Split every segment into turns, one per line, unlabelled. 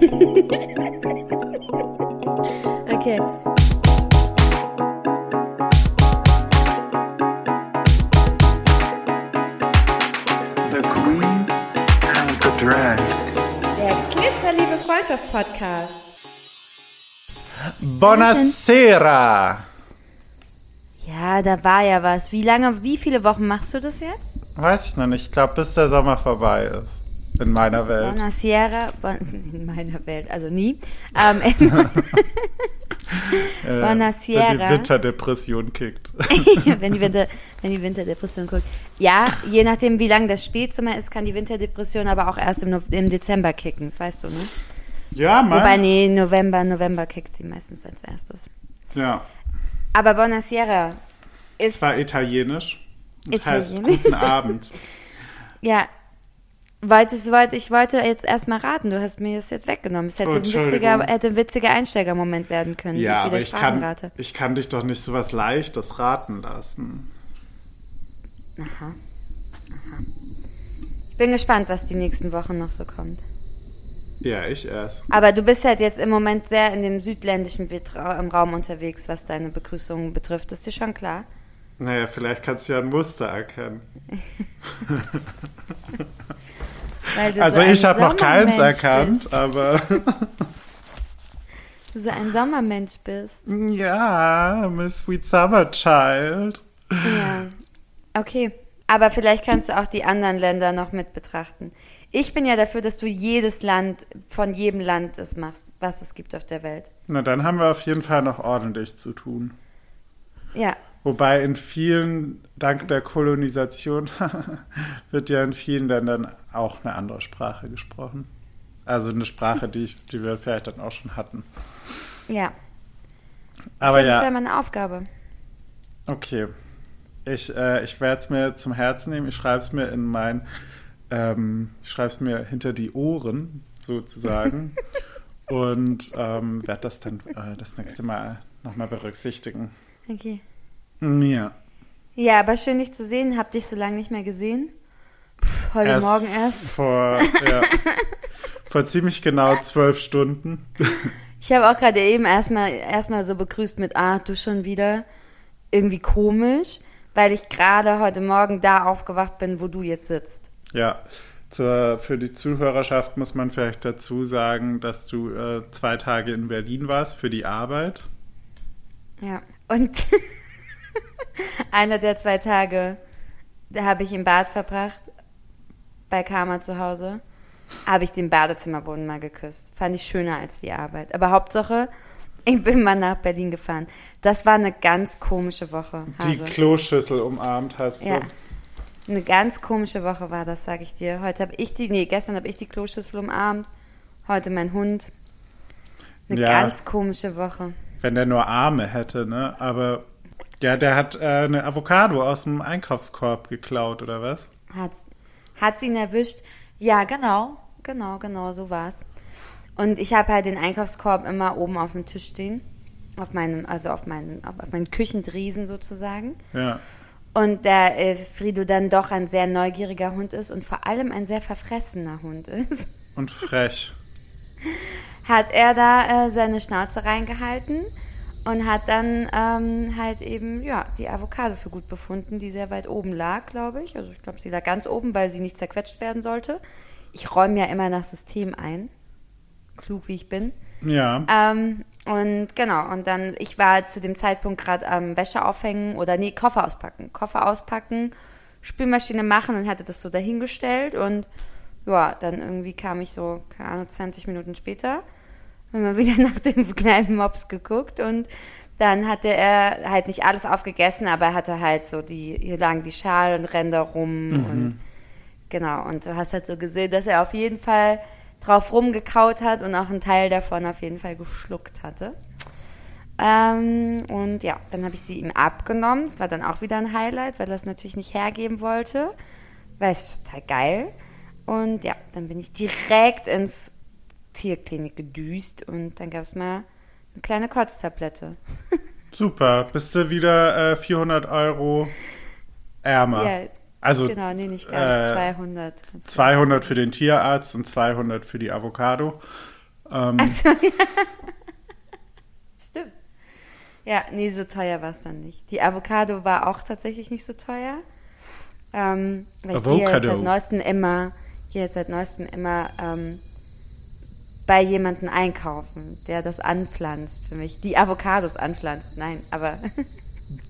okay.
The Queen and the Drag.
Der Glitzerliebe Freundschaft-Podcast.
Buonasera!
Ja, da war ja was. Wie lange, wie viele Wochen machst du das jetzt?
Weiß ich noch nicht. Ich glaube, bis der Sommer vorbei ist. In meiner Welt.
Buonasera, in meiner Welt, also nie. Ähm,
Äh,
Buonasera.
Wenn die Winterdepression kickt.
wenn, die Winter, wenn die Winterdepression guckt. Ja, je nachdem, wie lang das Spätsommer ist, kann die Winterdepression aber auch erst im, No- im Dezember kicken, das weißt du, ne?
ja, Mann.
Wobei, nee, November, November kickt sie meistens als erstes.
Ja.
Aber Buonasera ist,
War italienisch. Und heißt
Italienisch.
guten Abend.
ja, wolltest, wollte, ich wollte jetzt erstmal raten, du hast mir das jetzt weggenommen. Es hätte
Oh,
ein witziger, hätte ein witziger Einsteigermoment werden können,
Ja,
ich
aber ich kann,
rate.
ich kann dich doch nicht so was Leichtes raten lassen.
Aha. Aha. Ich bin gespannt, was die nächsten Wochen noch so kommt.
Ja, ich erst.
Aber du bist halt jetzt im Moment sehr in dem südländischen im Raum unterwegs, was deine Begrüßung betrifft. Ist dir schon klar?
Naja, vielleicht kannst du ja ein Muster erkennen. Also
so
ich habe noch keins erkannt,
Bist.
aber
Du so ein Sommermensch bist.
ja, Miss Sweet Summer Child.
Ja. Okay. Aber vielleicht kannst du auch die anderen Länder noch mit betrachten. Ich bin ja dafür, dass du jedes Land, von jedem Land es machst, was es gibt auf der Welt.
Na, dann haben wir auf jeden Fall noch ordentlich zu tun.
Ja.
Wobei in vielen, dank der Kolonisation, wird ja in vielen Ländern auch eine andere Sprache gesprochen. Also eine Sprache, die, ich, die wir vielleicht dann auch schon hatten.
Ja.
Aber
ich finde, Das wäre
ja,
meine Aufgabe.
okay. Ich, äh, ich werde es mir zum Herzen nehmen. Ich schreibe es mir in mein, ähm, ich schreibe es mir hinter die Ohren sozusagen und ähm, werde das dann äh, das nächste Mal nochmal berücksichtigen.
Okay.
Ja.
Ja, aber schön, dich zu sehen. Hab dich so lange nicht mehr gesehen. Puh, heute Morgen erst.
Vor, ja, vor ziemlich genau zwölf Stunden.
Ich habe auch gerade eben erstmal erstmal so begrüßt mit, ah, du schon wieder. Irgendwie komisch, weil ich gerade heute Morgen da aufgewacht bin, wo du jetzt sitzt.
Ja, zur, für die Zuhörerschaft muss man vielleicht dazu sagen, dass du äh, zwei Tage in Berlin warst für die Arbeit.
Ja. Und einer der zwei Tage, da habe ich im Bad verbracht, bei Karma zu Hause, habe ich den Badezimmerboden mal geküsst. Fand ich schöner als die Arbeit. Aber Hauptsache, ich bin mal nach Berlin gefahren. Das war eine ganz komische Woche.
Die
Hase.
Kloschüssel umarmt hat. So.
Ja. Eine ganz komische Woche war das, sage ich dir. Heute habe ich die, nee, gestern habe ich die Kloschüssel umarmt. Heute mein Hund. Eine
Ja.
ganz komische Woche.
Wenn der nur Arme hätte, ne? Aber ja, der hat äh, eine Avocado aus dem Einkaufskorb geklaut, oder was?
Hat, hat ihn erwischt? Ja, genau. Genau, genau, so war's. Und ich habe halt den Einkaufskorb immer oben auf dem Tisch stehen. Auf meinem, also auf meinen, auf, auf meinen Küchendriesen sozusagen.
Ja.
Und der äh, Frido dann doch ein sehr neugieriger Hund ist und vor allem ein sehr verfressener Hund ist,
Und frech.
hat er da äh, seine Schnauze reingehalten und hat dann ähm, halt eben, ja, die Avocado für gut befunden, die sehr weit oben lag, glaube ich. Also ich glaube, sie lag ganz oben, weil sie nicht zerquetscht werden sollte. Ich räume ja immer nach System ein. Klug wie ich bin.
Ja.
Ähm, und genau, und dann, ich war zu dem Zeitpunkt gerade am Wäsche aufhängen oder nee, Koffer auspacken. Koffer auspacken, Spülmaschine machen und hatte das so dahingestellt und ja, dann irgendwie kam ich so, keine Ahnung, 20 Minuten später, haben wir wieder nach dem kleinen Mops geguckt und dann hatte er halt nicht alles aufgegessen, aber er hatte halt so die, hier lagen die Schalenränder rum und genau, und du hast halt so gesehen, dass er auf jeden Fall drauf rumgekaut hat und auch einen Teil davon auf jeden Fall geschluckt hatte. Ähm, und ja, dann habe ich sie ihm abgenommen. Das war dann auch wieder ein Highlight, weil er es natürlich nicht hergeben wollte. Weil es total geil. Und ja, dann bin ich direkt ins Tierklinik gedüst und dann gab es mal eine kleine Kotztablette.
Super. Bist du wieder äh, 400 Euro ärmer?
Ja,
also
genau, nee, nicht
äh,
ganz. 200.
200 für den Tierarzt und 200 für die Avocado. Ähm,
Also, ja. Stimmt. Ja, nee, so teuer war es dann nicht. Die Avocado war auch tatsächlich nicht so teuer. Ähm, weil ich gehe jetzt
Avocado.
seit neuestem immer, gehe jetzt seit neuestem immer ähm, bei jemandem einkaufen, der das anpflanzt für mich. Die Avocados anpflanzt. Nein, aber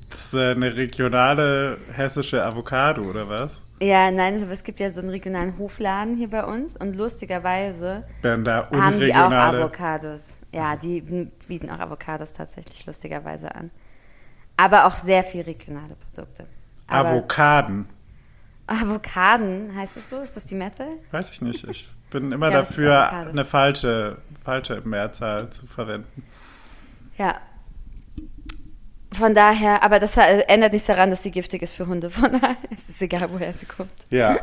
das ist äh, eine regionale hessische Avocado, oder was?
ja, nein, aber es gibt ja so einen regionalen Hofladen hier bei uns und lustigerweise haben die auch. Avocados. Ja, die bieten auch Avocados tatsächlich lustigerweise an. Aber auch sehr viel regionale Produkte. Aber
Avocaden.
Avocaden, heißt es so? Ist das die Mehrzahl?
Weiß ich nicht. Ich bin immer
Ja,
dafür, eine falsche, falsche Mehrzahl zu verwenden.
Ja. Von daher, aber das ändert nichts daran, dass sie giftig ist für Hunde. Von daher ist es egal, woher sie kommt.
Ja,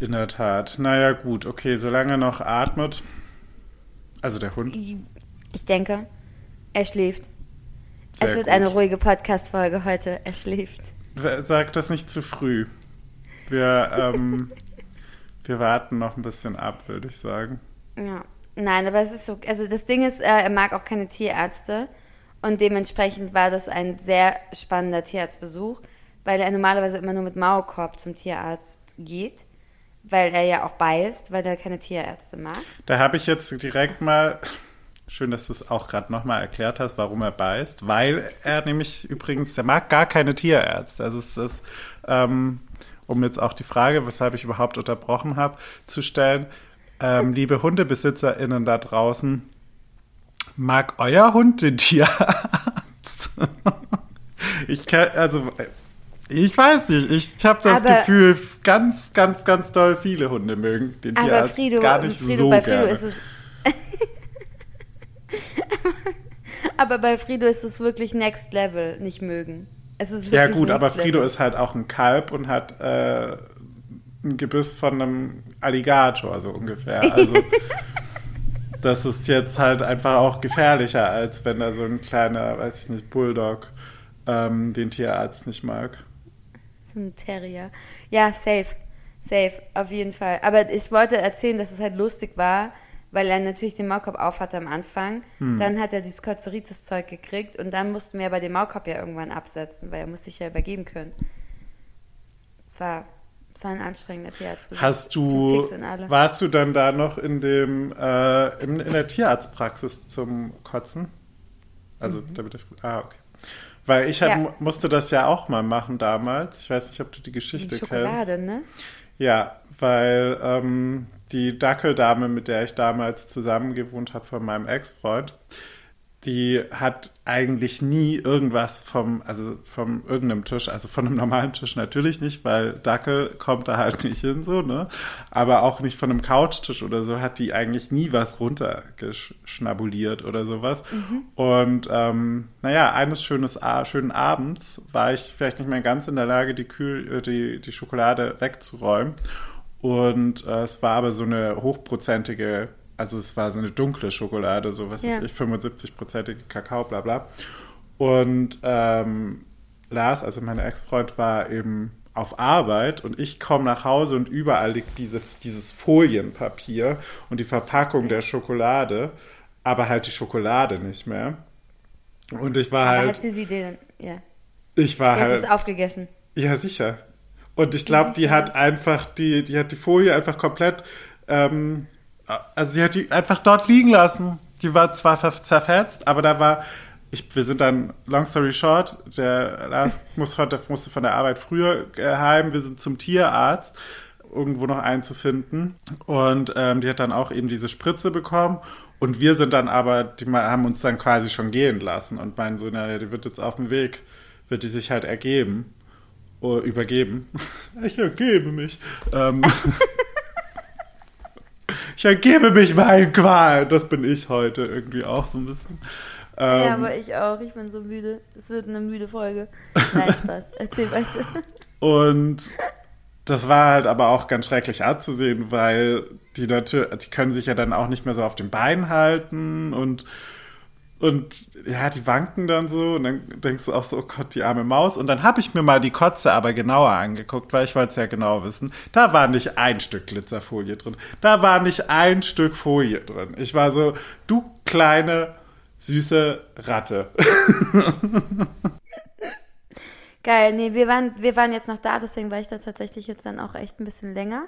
in der Tat. Naja, gut, okay, solange er noch atmet. Also der Hund.
Ich denke, er schläft.
Sehr
es wird
gut.
eine ruhige Podcast-Folge heute. Er schläft.
Sag das nicht zu früh. Wir, ähm, wir warten noch ein bisschen ab, würde ich sagen.
Ja. Nein, aber es ist so. Also das Ding ist, äh, er mag auch keine Tierärzte. Und dementsprechend war das ein sehr spannender Tierarztbesuch, weil er normalerweise immer nur mit Maulkorb zum Tierarzt geht, weil er ja auch beißt, weil er keine Tierärzte mag.
Da habe ich jetzt direkt mal, schön, dass du es auch gerade nochmal erklärt hast, warum er beißt, weil er nämlich übrigens, der mag gar keine Tierärzte. Also es ist, ähm, um jetzt auch die Frage, weshalb ich überhaupt unterbrochen habe, zu stellen, ähm, liebe HundebesitzerInnen da draußen, mag euer Hund den Tierarzt? ich kann, also, ich weiß nicht, ich habe das
Aber-
Gefühl, ganz, ganz, ganz doll viele Hunde mögen den
Aber
Tierarzt
Frido,
gar nicht
Frido
so
bei Frido
gerne.
ist es. aber bei Frido ist es wirklich Next Level, nicht mögen. Es ist
Ja gut, aber Frido ist halt auch ein Kalb und hat äh, ein Gebiss von einem Alligator, so ungefähr. Also das ist jetzt halt einfach auch gefährlicher, als wenn da so ein kleiner, weiß ich nicht, Bulldog ähm, den Tierarzt nicht mag.
So ein Terrier. Ja, safe. Safe, auf jeden Fall. Aber ich wollte erzählen, dass es halt lustig war, weil er natürlich den Maulkorb auf hatte am Anfang.
Hm.
Dann hat er dieses Kotzeritis-Zeug gekriegt und dann mussten wir aber den Maulkorb ja irgendwann absetzen, weil er musste sich ja übergeben können. Es war, es war ein anstrengender Tierarztbesuch.
Hast du, warst du dann da noch in dem, äh, in, in der Tierarztpraxis zum Kotzen? Also, damit ich, ah, okay. Weil ich hab,
Mhm. Ja.
musste das ja auch mal machen damals. Ich weiß nicht, ob du die
Die
Geschichte kennst.
Schokolade, ne?
Ja, weil ähm, die Dackeldame, mit der ich damals zusammen gewohnt habe von meinem Ex-Freund, die hat eigentlich nie irgendwas vom, also vom irgendeinem Tisch, also von einem normalen Tisch natürlich nicht, weil Dackel kommt da halt nicht hin, so, ne? Aber auch nicht von einem Couchtisch oder so, hat die eigentlich nie was runtergeschnabuliert oder sowas. Und ähm, naja, eines schönes, schönen Abends war ich vielleicht nicht mehr ganz in der Lage, die, Kühl, äh, die, die Schokolade wegzuräumen. Und äh, es war aber so eine hochprozentige, also es war so eine dunkle Schokolade, so was
Ja.
weiß ich, 75-prozentige Kakao, bla bla. Und ähm, Lars, also mein Ex-Freund, war eben auf Arbeit und ich komme nach Hause und überall liegt diese, dieses Folienpapier und die Verpackung der Schokolade, aber halt die Schokolade nicht mehr. Und ich war
Aber
halt,
hat sie sie denn, ja.
ich war
Sie hat
halt,
es aufgegessen.
ja, sicher. Und ich glaube, die hat einfach die, die hat die Folie einfach komplett, ähm, also sie hat die einfach dort liegen lassen. Die war zwar zerfetzt, aber da war, ich, wir sind dann, long story short, der Lars muss musste von der Arbeit früher äh, heim, wir sind zum Tierarzt, irgendwo noch einzufinden. Und ähm, die hat dann auch eben diese Spritze bekommen. Und wir sind dann aber, die haben uns dann quasi schon gehen lassen und meinen so, na, die wird jetzt auf dem Weg, wird die sich halt ergeben. Oh, übergeben. Ich ergebe mich. Ähm, ich ergebe mich meinen Qual. Das bin ich heute irgendwie auch so ein bisschen. Ähm,
ja, aber ich auch. Ich bin so müde. Es wird eine müde Folge. Nein, Spaß. Erzähl weiter.
Und das war halt aber auch ganz schrecklich anzusehen, weil die natürlich, die können sich ja dann auch nicht mehr so auf den Beinen halten und und ja, die wanken dann so und dann denkst du auch so, oh Gott, die arme Maus. Und dann habe ich mir mal die Kotze aber genauer angeguckt, weil ich wollte es ja genau wissen. Da war nicht ein Stück Glitzerfolie drin. Da war nicht ein Stück Folie drin. Ich war so, du kleine, süße Ratte.
Geil, nee, wir waren, wir waren jetzt noch da, deswegen war ich da tatsächlich jetzt dann auch echt ein bisschen länger.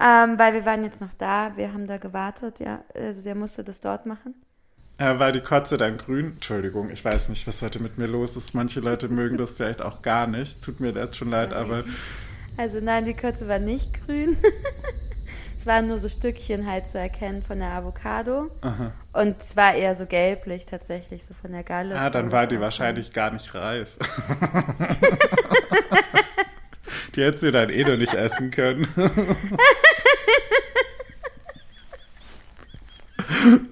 Ähm, weil wir waren jetzt noch da, wir haben da gewartet, ja. Also der musste das dort machen.
Äh, war die Kotze dann grün? Entschuldigung, ich weiß nicht, was heute mit mir los ist. Manche Leute mögen das vielleicht auch gar nicht. Tut mir jetzt schon leid, aber.
Also nein, die Kotze war nicht grün. es waren nur so Stückchen halt zu erkennen von der Avocado.
Aha.
Und es war eher so gelblich tatsächlich, so von der Galle.
Ah, dann war die wahrscheinlich gar nicht reif. die hättest du dann eh noch nicht essen können.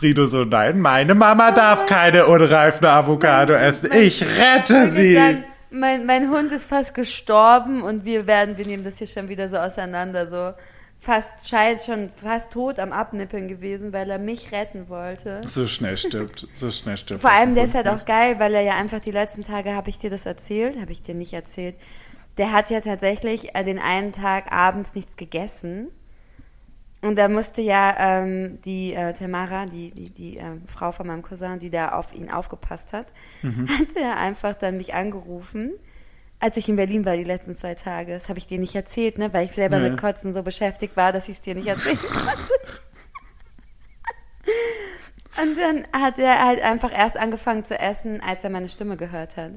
Frido so, nein, meine Mama darf keine unreife Avocado essen. Ich rette sie.
sagen, mein, mein Hund ist fast gestorben und wir werden, wir nehmen das hier schon wieder so auseinander, so fast scheint schon fast tot am Abnippeln gewesen, weil er mich retten wollte.
So schnell stirbt, so schnell stirbt.
Vor allem, der ist halt auch geil, weil er ja einfach die letzten Tage, habe ich dir das erzählt? Habe ich dir nicht erzählt. Der hat ja tatsächlich äh, den einen Tag abends nichts gegessen. Und da musste ja ähm, die äh, Tamara, die, die, die ähm, Frau von meinem Cousin, die da auf ihn aufgepasst hat, hat er einfach dann mich angerufen, als ich in Berlin war die letzten zwei Tage. Das habe ich dir nicht erzählt, ne? weil ich selber
Nee.
mit Kotzen so beschäftigt war, dass ich es dir nicht erzählen konnte. Und dann hat er halt einfach erst angefangen zu essen, als er meine Stimme gehört hat.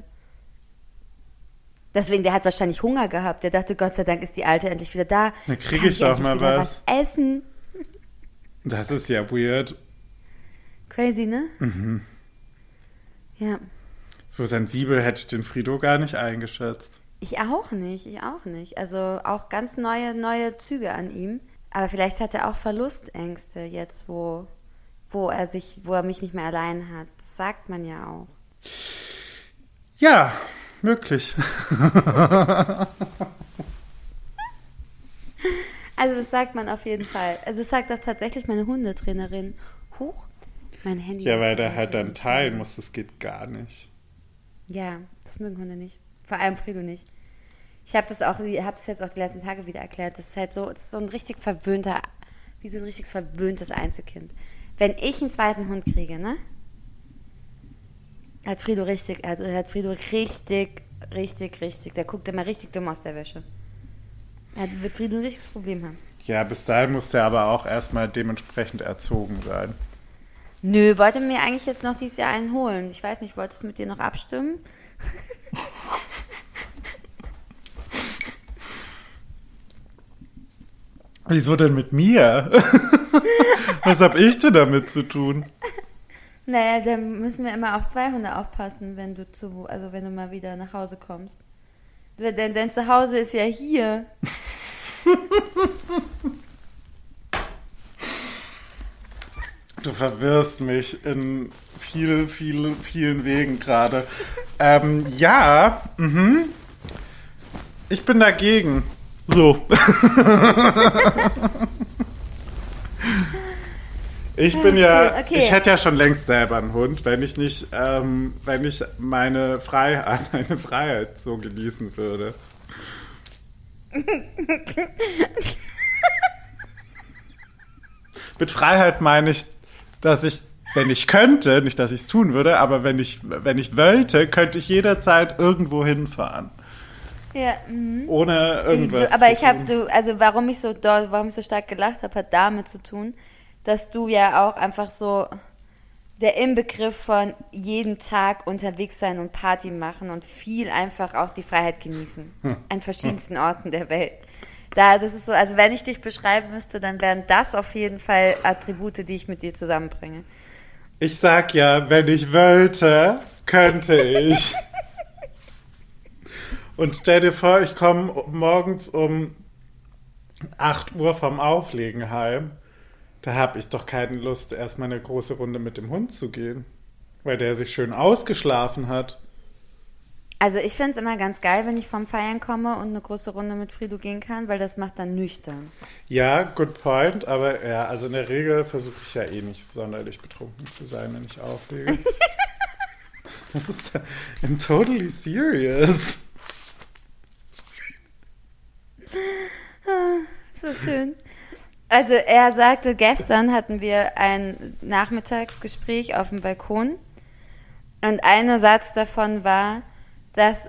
Deswegen, der hat wahrscheinlich Hunger gehabt. Der dachte, Gott sei Dank ist die Alte endlich wieder da.
Dann krieg
Kann
ich doch mal
wieder
was.
essen.
Das ist ja weird.
Crazy, ne?
Mhm.
Ja.
So sensibel hätte ich den Frido gar nicht eingeschätzt.
Ich auch nicht, ich auch nicht. Also auch ganz neue, neue Züge an ihm. Aber vielleicht hat er auch Verlustängste jetzt, wo, wo er sich, wo er mich nicht mehr allein hat. Das sagt man ja auch.
Ja, möglich.
Also das sagt man auf jeden Fall. Also das sagt auch tatsächlich meine Hundetrainerin. Huch, mein Handy.
Ja, weil der halt dann teilen muss, das geht gar nicht.
Ja, das mögen Hunde nicht. Vor allem Frido nicht. Ich habe das auch, habe das jetzt auch die letzten Tage wieder erklärt. Das ist halt so, ist so ein richtig verwöhnter, wie so ein richtig verwöhntes Einzelkind. Wenn ich einen zweiten Hund kriege, ne? Hat Frido richtig, hat, hat Frido richtig, richtig, richtig, der guckt immer richtig dumm aus der Wäsche. Er wird Frido ein richtiges Problem haben.
Ja, bis dahin muss der aber auch erstmal dementsprechend erzogen sein.
Nö, wollte mir eigentlich jetzt noch dieses Jahr einen holen. Ich weiß nicht, wolltest du mit dir noch abstimmen?
Wieso denn mit mir? Was hab ich denn damit zu tun?
Naja, dann müssen wir immer auf zwei Hunde aufpassen, wenn du zu, also wenn du mal wieder nach Hause kommst. Denn dein Zuhause ist ja hier.
Du verwirrst mich in vielen, vielen, vielen Wegen gerade. Ähm, ja, mhm. Ich bin dagegen. So. Ich bin ja,
Okay,
ich hätte ja schon längst selber einen Hund, wenn ich nicht, ähm, wenn ich meine Freiheit, meine Freiheit so genießen würde. Mit Freiheit meine ich, dass ich, wenn ich könnte, nicht, dass ich es tun würde, aber wenn ich, wenn ich wollte, könnte ich jederzeit irgendwo hinfahren.
Ja, mhm.
Ohne irgendwas.
aber
zu
ich habe also warum ich so warum ich so stark gelacht habe, hat damit zu tun, dass du ja auch einfach so der Inbegriff von jeden Tag unterwegs sein und Party machen und viel einfach auch die Freiheit genießen.
Hm.
An verschiedensten Orten der Welt. Da, das ist so, also wenn ich dich beschreiben müsste, dann wären das auf jeden Fall Attribute, die ich mit dir zusammenbringe.
Ich sag ja, wenn ich wollte, könnte ich. Und stell dir vor, ich komme morgens um 8 Uhr vom Auflegen heim. Da habe ich doch keine Lust, erstmal eine große Runde mit dem Hund zu gehen. Weil der sich schön ausgeschlafen hat.
Also ich finde es immer ganz geil, wenn ich vom Feiern komme und eine große Runde mit Frido gehen kann, weil das macht dann nüchtern.
Ja, good point, aber ja, also in der Regel versuche ich ja eh nicht sonderlich betrunken zu sein, wenn ich auflege. das ist I'm totally serious.
So schön. Also er sagte, gestern hatten wir ein Nachmittagsgespräch auf dem Balkon und ein Satz davon war, dass,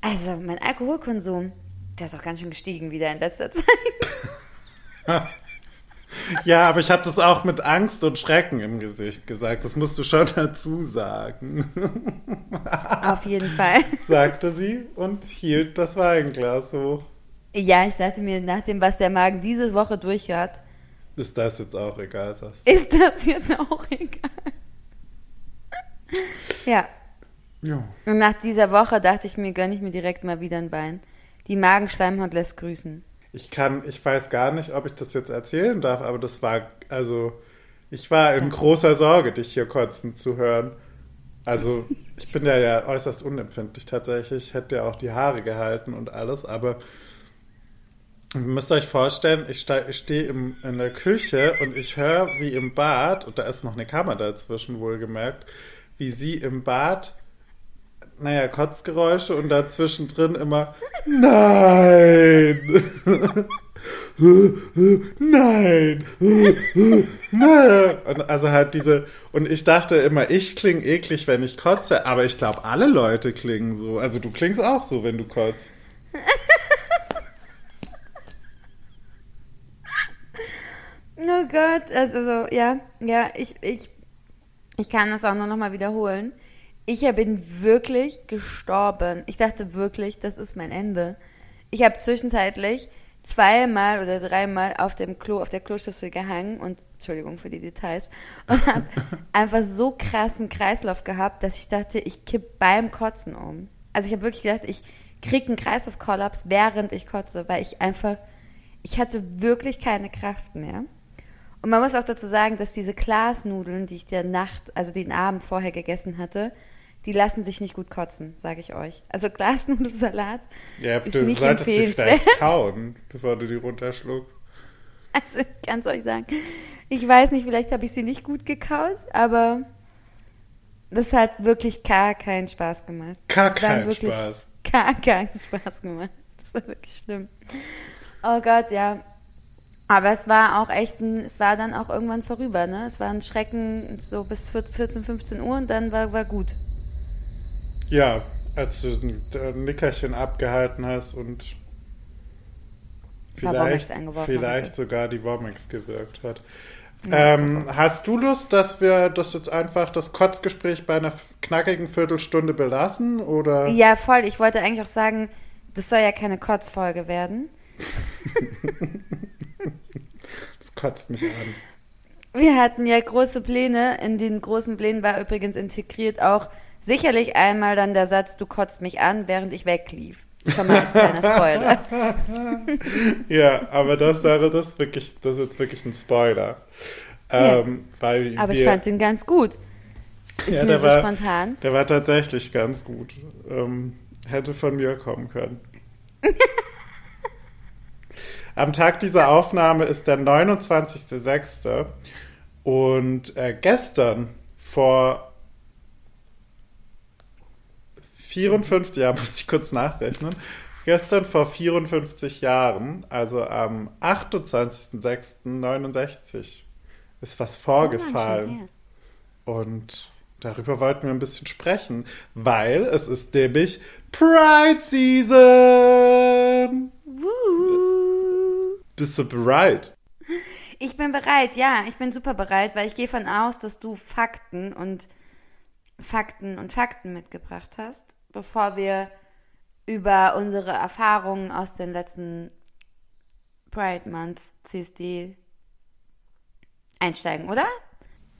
also mein Alkoholkonsum, der ist auch ganz schön gestiegen wieder in letzter Zeit.
Ja, aber ich habe das auch mit Angst und Schrecken im Gesicht gesagt. Das musst du schon dazu sagen,
Auf jeden Fall.
sagte sie und hielt das Weinglas hoch.
Ja, ich dachte mir, nach dem, was der Magen diese Woche durch hat,
Ist das jetzt auch egal, du?
ist das jetzt auch egal. Ja,
Ja.
und nach dieser Woche dachte ich mir, gönne ich mir direkt mal wieder ein Wein. Die Magenschleimhaut lässt grüßen.
Ich kann, ich weiß gar nicht, ob ich das jetzt erzählen darf, aber das war, also, ich war in großer Sorge, dich hier kotzen zu hören. Also, ich bin ja, ja äußerst unempfindlich tatsächlich. Ich hätte ja auch die Haare gehalten und alles, aber ihr müsst euch vorstellen, ich, ich stehe in der Küche und ich höre, wie im Bad, und da ist noch eine Kammer dazwischen wohlgemerkt, wie sie im Bad naja, Kotzgeräusche und dazwischen drin immer Nein! Nein! Nein! Und also halt diese, und ich dachte immer, ich klinge eklig, wenn ich kotze, aber ich glaube, alle Leute klingen so. Also du klingst auch so, wenn du kotzt.
Oh Gott, also so, ja, ja, ich, ich, ich kann das auch nur noch mal wiederholen. Ich bin wirklich gestorben. Ich dachte wirklich, das ist mein Ende. Ich habe zwischenzeitlich zweimal oder dreimal auf dem Klo, auf der Kloschüssel gehangen und, Entschuldigung für die Details, und habe einfach so krassen Kreislauf gehabt, dass ich dachte, ich kipp beim Kotzen um. Also ich habe wirklich gedacht, ich krieg einen Kreislaufkollaps, während ich kotze, weil ich einfach, ich hatte wirklich keine Kraft mehr. Und man muss auch dazu sagen, dass diese Glasnudeln, die ich der Nacht, also den Abend vorher gegessen hatte, die lassen sich nicht gut kotzen, sage ich euch. Also Glasnudelsalat
Ja,
ist
du
nicht
solltest dich
empfehlenswert.
vielleicht kauen, bevor du die runterschluckst.
Also ich kann es euch sagen. Ich weiß nicht, vielleicht habe ich sie nicht gut gekaut, aber das hat wirklich gar keinen Spaß gemacht.
Gar keinen Spaß.
Gar keinen Spaß gemacht. Das war wirklich schlimm. Oh Gott, ja. Aber es war auch echt ein, es war dann auch irgendwann vorüber, ne? Es war ein Schrecken so bis 14, 15 Uhr und dann war, war gut.
Ja, als du ein Nickerchen abgehalten hast und vielleicht, vielleicht
hatte.
sogar die Womex gewirkt hat. Ähm, hast du Lust, dass wir das jetzt einfach das Kotzgespräch bei einer knackigen Viertelstunde belassen? Oder?
Ja, voll. Ich wollte eigentlich auch sagen, das soll ja keine Kotzfolge werden.
Das kotzt mich an.
Wir hatten ja große Pläne. In den großen Plänen war übrigens integriert auch sicherlich einmal dann der Satz, du kotzt mich an, während ich weglief. Schon mal als kleiner Spoiler.
Ja, aber das wäre das wirklich, das ist jetzt wirklich ein Spoiler. Ähm, weil
Aber ich
wir,
fand ihn ganz gut. Ist
Ja,
mir
der
so
war-
spontan.
Der war tatsächlich ganz gut. Ähm, hätte von mir kommen können. Am Tag dieser Aufnahme ist der 29.06. Und äh, gestern vor 54 Jahren, muss ich kurz nachrechnen, gestern vor 54 Jahren, also am 28.06.69, ist was vorgefallen. Und darüber wollten wir ein bisschen sprechen, weil es ist nämlich Pride Season. Bist du bereit?
Ich bin bereit, ja, ich bin super bereit, weil ich gehe von aus, dass du Fakten und Fakten und Fakten mitgebracht hast, bevor wir über unsere Erfahrungen aus den letzten Pride Months CSD einsteigen, oder?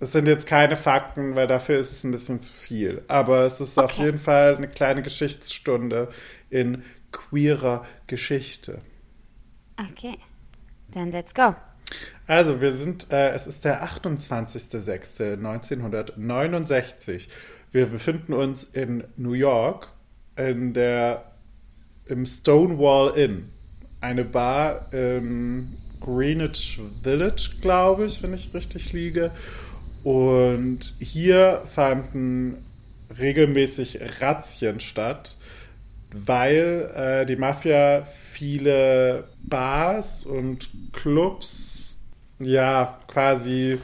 Es sind jetzt keine Fakten, weil dafür ist es ein bisschen zu viel. Aber es ist auf
Okay.
jeden Fall eine kleine Geschichtsstunde in queerer Geschichte.
Okay, dann let's go.
Also, wir sind, äh, es ist der 28.06.1969. Wir befinden uns in New York. in der im Stonewall Inn, eine Bar im Greenwich Village, glaube ich, wenn ich richtig liege. Und hier fanden regelmäßig Razzien statt, weil äh, die Mafia viele Bars und Clubs ja quasi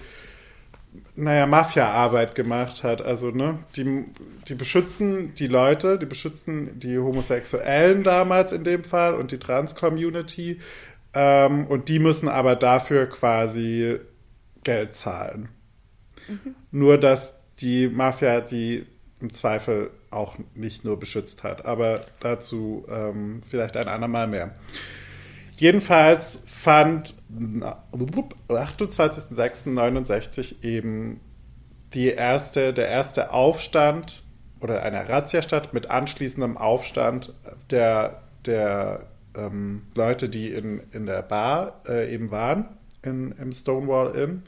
naja, Mafia-Arbeit gemacht hat. Also, ne, die, die beschützen die Leute, die beschützen die Homosexuellen damals in dem Fall und die Trans-Community. Ähm, und die müssen aber dafür quasi Geld zahlen. Mhm. Nur, dass die Mafia die im Zweifel auch nicht nur beschützt hat. Aber dazu ähm, vielleicht ein andermal mehr. Jedenfalls fand 28.06.69 eben die erste, der erste Aufstand oder eine Razzia statt mit anschließendem Aufstand der, der ähm, Leute, die in, in der Bar äh, eben waren, in, im Stonewall Inn.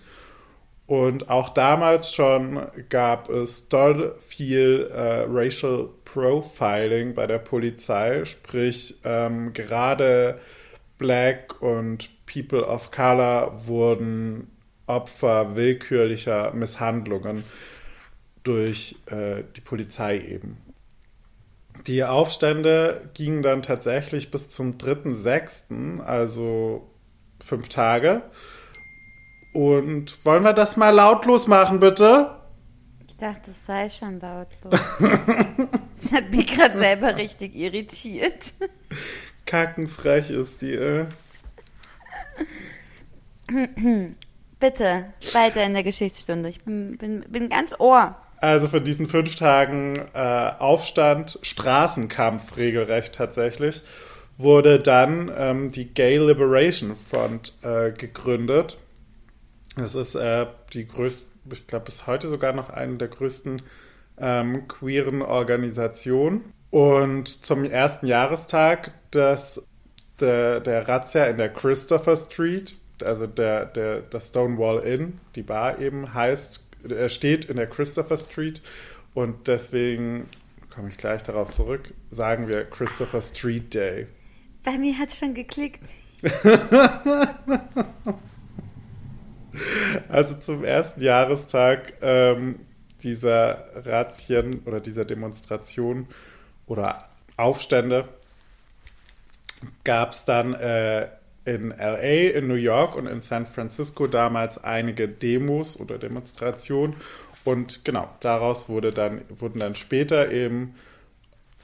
Und auch damals schon gab es doll viel äh, Racial Profiling bei der Polizei, sprich ähm, gerade Black und People of Color wurden Opfer willkürlicher Misshandlungen durch äh, die Polizei eben. Die Aufstände gingen dann tatsächlich bis zum 3.6., also fünf Tage. Und wollen wir das mal lautlos machen, bitte?
Ich dachte, es sei schon lautlos. das hat mich gerade selber richtig irritiert
kackenfrech ist die, äh.
Bitte, weiter in der Geschichtsstunde. Ich bin, bin, bin ganz ohr.
Also von diesen fünf Tagen äh, Aufstand, Straßenkampf regelrecht tatsächlich, wurde dann ähm, die Gay Liberation Front äh, gegründet. Das ist äh, die größte, ich glaube bis heute sogar noch eine der größten ähm, queeren Organisationen. Und zum ersten Jahrestag des, der, der Razzia in der Christopher Street, also der, der, das Stonewall Inn, die Bar eben heißt, er steht in der Christopher Street und deswegen komme ich gleich darauf zurück, sagen wir Christopher Street Day.
Bei mir hat es schon geklickt.
also zum ersten Jahrestag ähm, dieser Razzien oder dieser Demonstration oder Aufstände gab es dann äh, in LA, in New York und in San Francisco damals einige Demos oder Demonstrationen. Und genau, daraus wurde dann, wurden dann später eben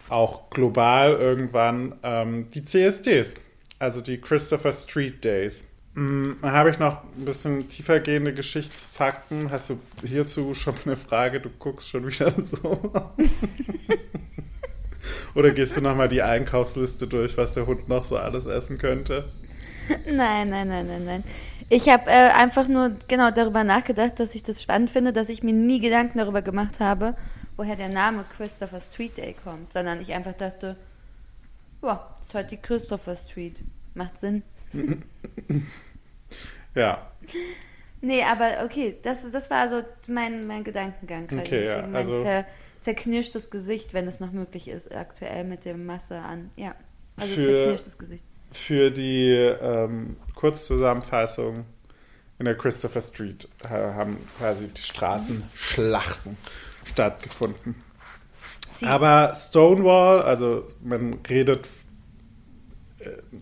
auch global irgendwann ähm, die CSDs, also die Christopher Street Days. Hm, habe ich noch ein bisschen tiefergehende Geschichtsfakten. Hast du hierzu schon eine Frage? Du guckst schon wieder so. Oder gehst du nochmal die Einkaufsliste durch, was der Hund noch so alles essen könnte?
Nein, nein, nein, nein, nein. Ich habe äh, einfach nur genau darüber nachgedacht, dass ich das spannend finde, dass ich mir nie Gedanken darüber gemacht habe, woher der Name Christopher Street Day kommt, sondern ich einfach dachte, ja, ist halt die Christopher Street. Macht Sinn.
ja.
Nee, aber okay, das, das war also mein, mein Gedankengang.
Okay, Deswegen ja, also,
mein zerknirschtes Gesicht, wenn es noch möglich ist, aktuell mit der Masse an. Ja, also
für,
zerknirschtes Gesicht.
Für die ähm, Kurzzusammenfassung in der Christopher Street äh, haben quasi die Straßenschlachten stattgefunden. Sie Aber Stonewall, also man redet,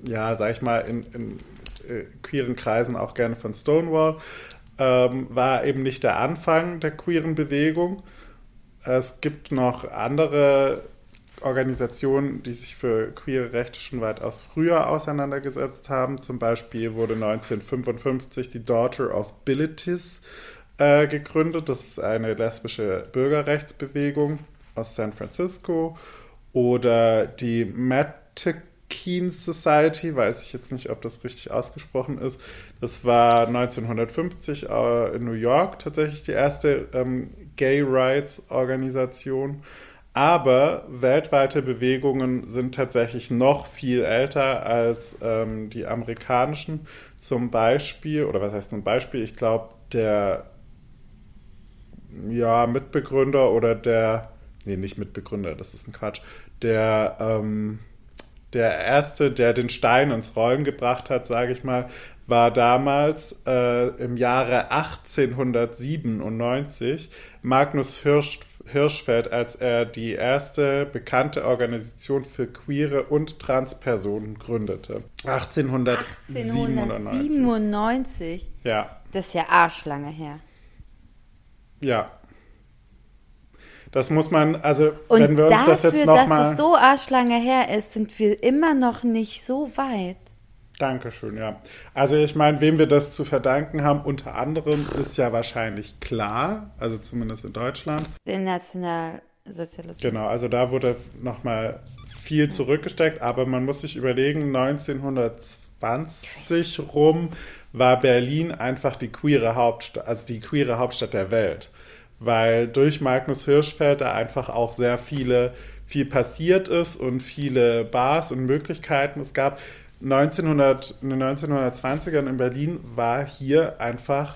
ja, sag ich mal, in, in äh, queeren Kreisen auch gerne von Stonewall, ähm, war eben nicht der Anfang der queeren Bewegung, es gibt noch andere Organisationen, die sich für queere Rechte schon weitaus früher auseinandergesetzt haben. Zum Beispiel wurde 1955 die Daughter of Bilitis äh, gegründet. Das ist eine lesbische Bürgerrechtsbewegung aus San Francisco. Oder die Mattokeen Society, weiß ich jetzt nicht, ob das richtig ausgesprochen ist. Das war 1950 äh, in New York tatsächlich die erste ähm, Gay Rights Organisation. Aber weltweite Bewegungen sind tatsächlich noch viel älter als ähm, die amerikanischen. Zum Beispiel, oder was heißt zum Beispiel, ich glaube, der ja, Mitbegründer oder der nee, nicht Mitbegründer, das ist ein Quatsch, der, ähm, der Erste, der den Stein ins Rollen gebracht hat, sage ich mal, war damals äh, im Jahre 1897 Magnus Hirsch, Hirschfeld, als er die erste bekannte Organisation für queere und Transpersonen gründete. 1897.
1897.
Ja,
Das ist ja arschlange her.
ja. Das muss man, also
Und
wenn wir uns
dafür,
das jetzt
dass
nochmal...
es so arschlange her ist, sind wir immer noch nicht so weit.
Dankeschön, ja. Also ich meine, wem wir das zu verdanken haben, unter anderem ist ja wahrscheinlich klar, also zumindest in Deutschland.
Den Nationalsozialismus.
Genau, also da wurde nochmal viel zurückgesteckt, aber man muss sich überlegen, 1920 rum war Berlin einfach die queere Hauptstadt, also die queere Hauptstadt der Welt. Weil durch Magnus Hirschfeld da einfach auch sehr viele, viel passiert ist und viele Bars und Möglichkeiten es gab. 1900, in den 1920ern in Berlin war hier einfach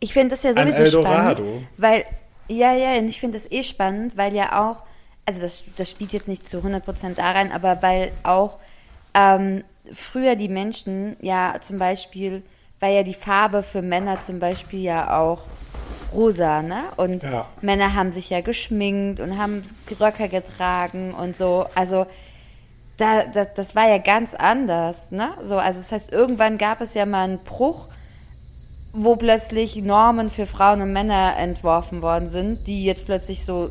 Ich finde das ja
Ein
sowieso spannend, weil, ja, ja, und ich finde das eh spannend, weil ja auch, also das, das spielt jetzt nicht zu 100% da rein, aber weil auch ähm, früher die Menschen ja zum Beispiel, war ja die Farbe für Männer zum Beispiel ja auch rosa, ne? Und
Ja.
Männer haben sich ja geschminkt und haben Röcke getragen und so, also da, da, das war ja ganz anders, ne? So, also das heißt, irgendwann gab es ja mal einen Bruch, wo plötzlich Normen für Frauen und Männer entworfen worden sind, die jetzt plötzlich so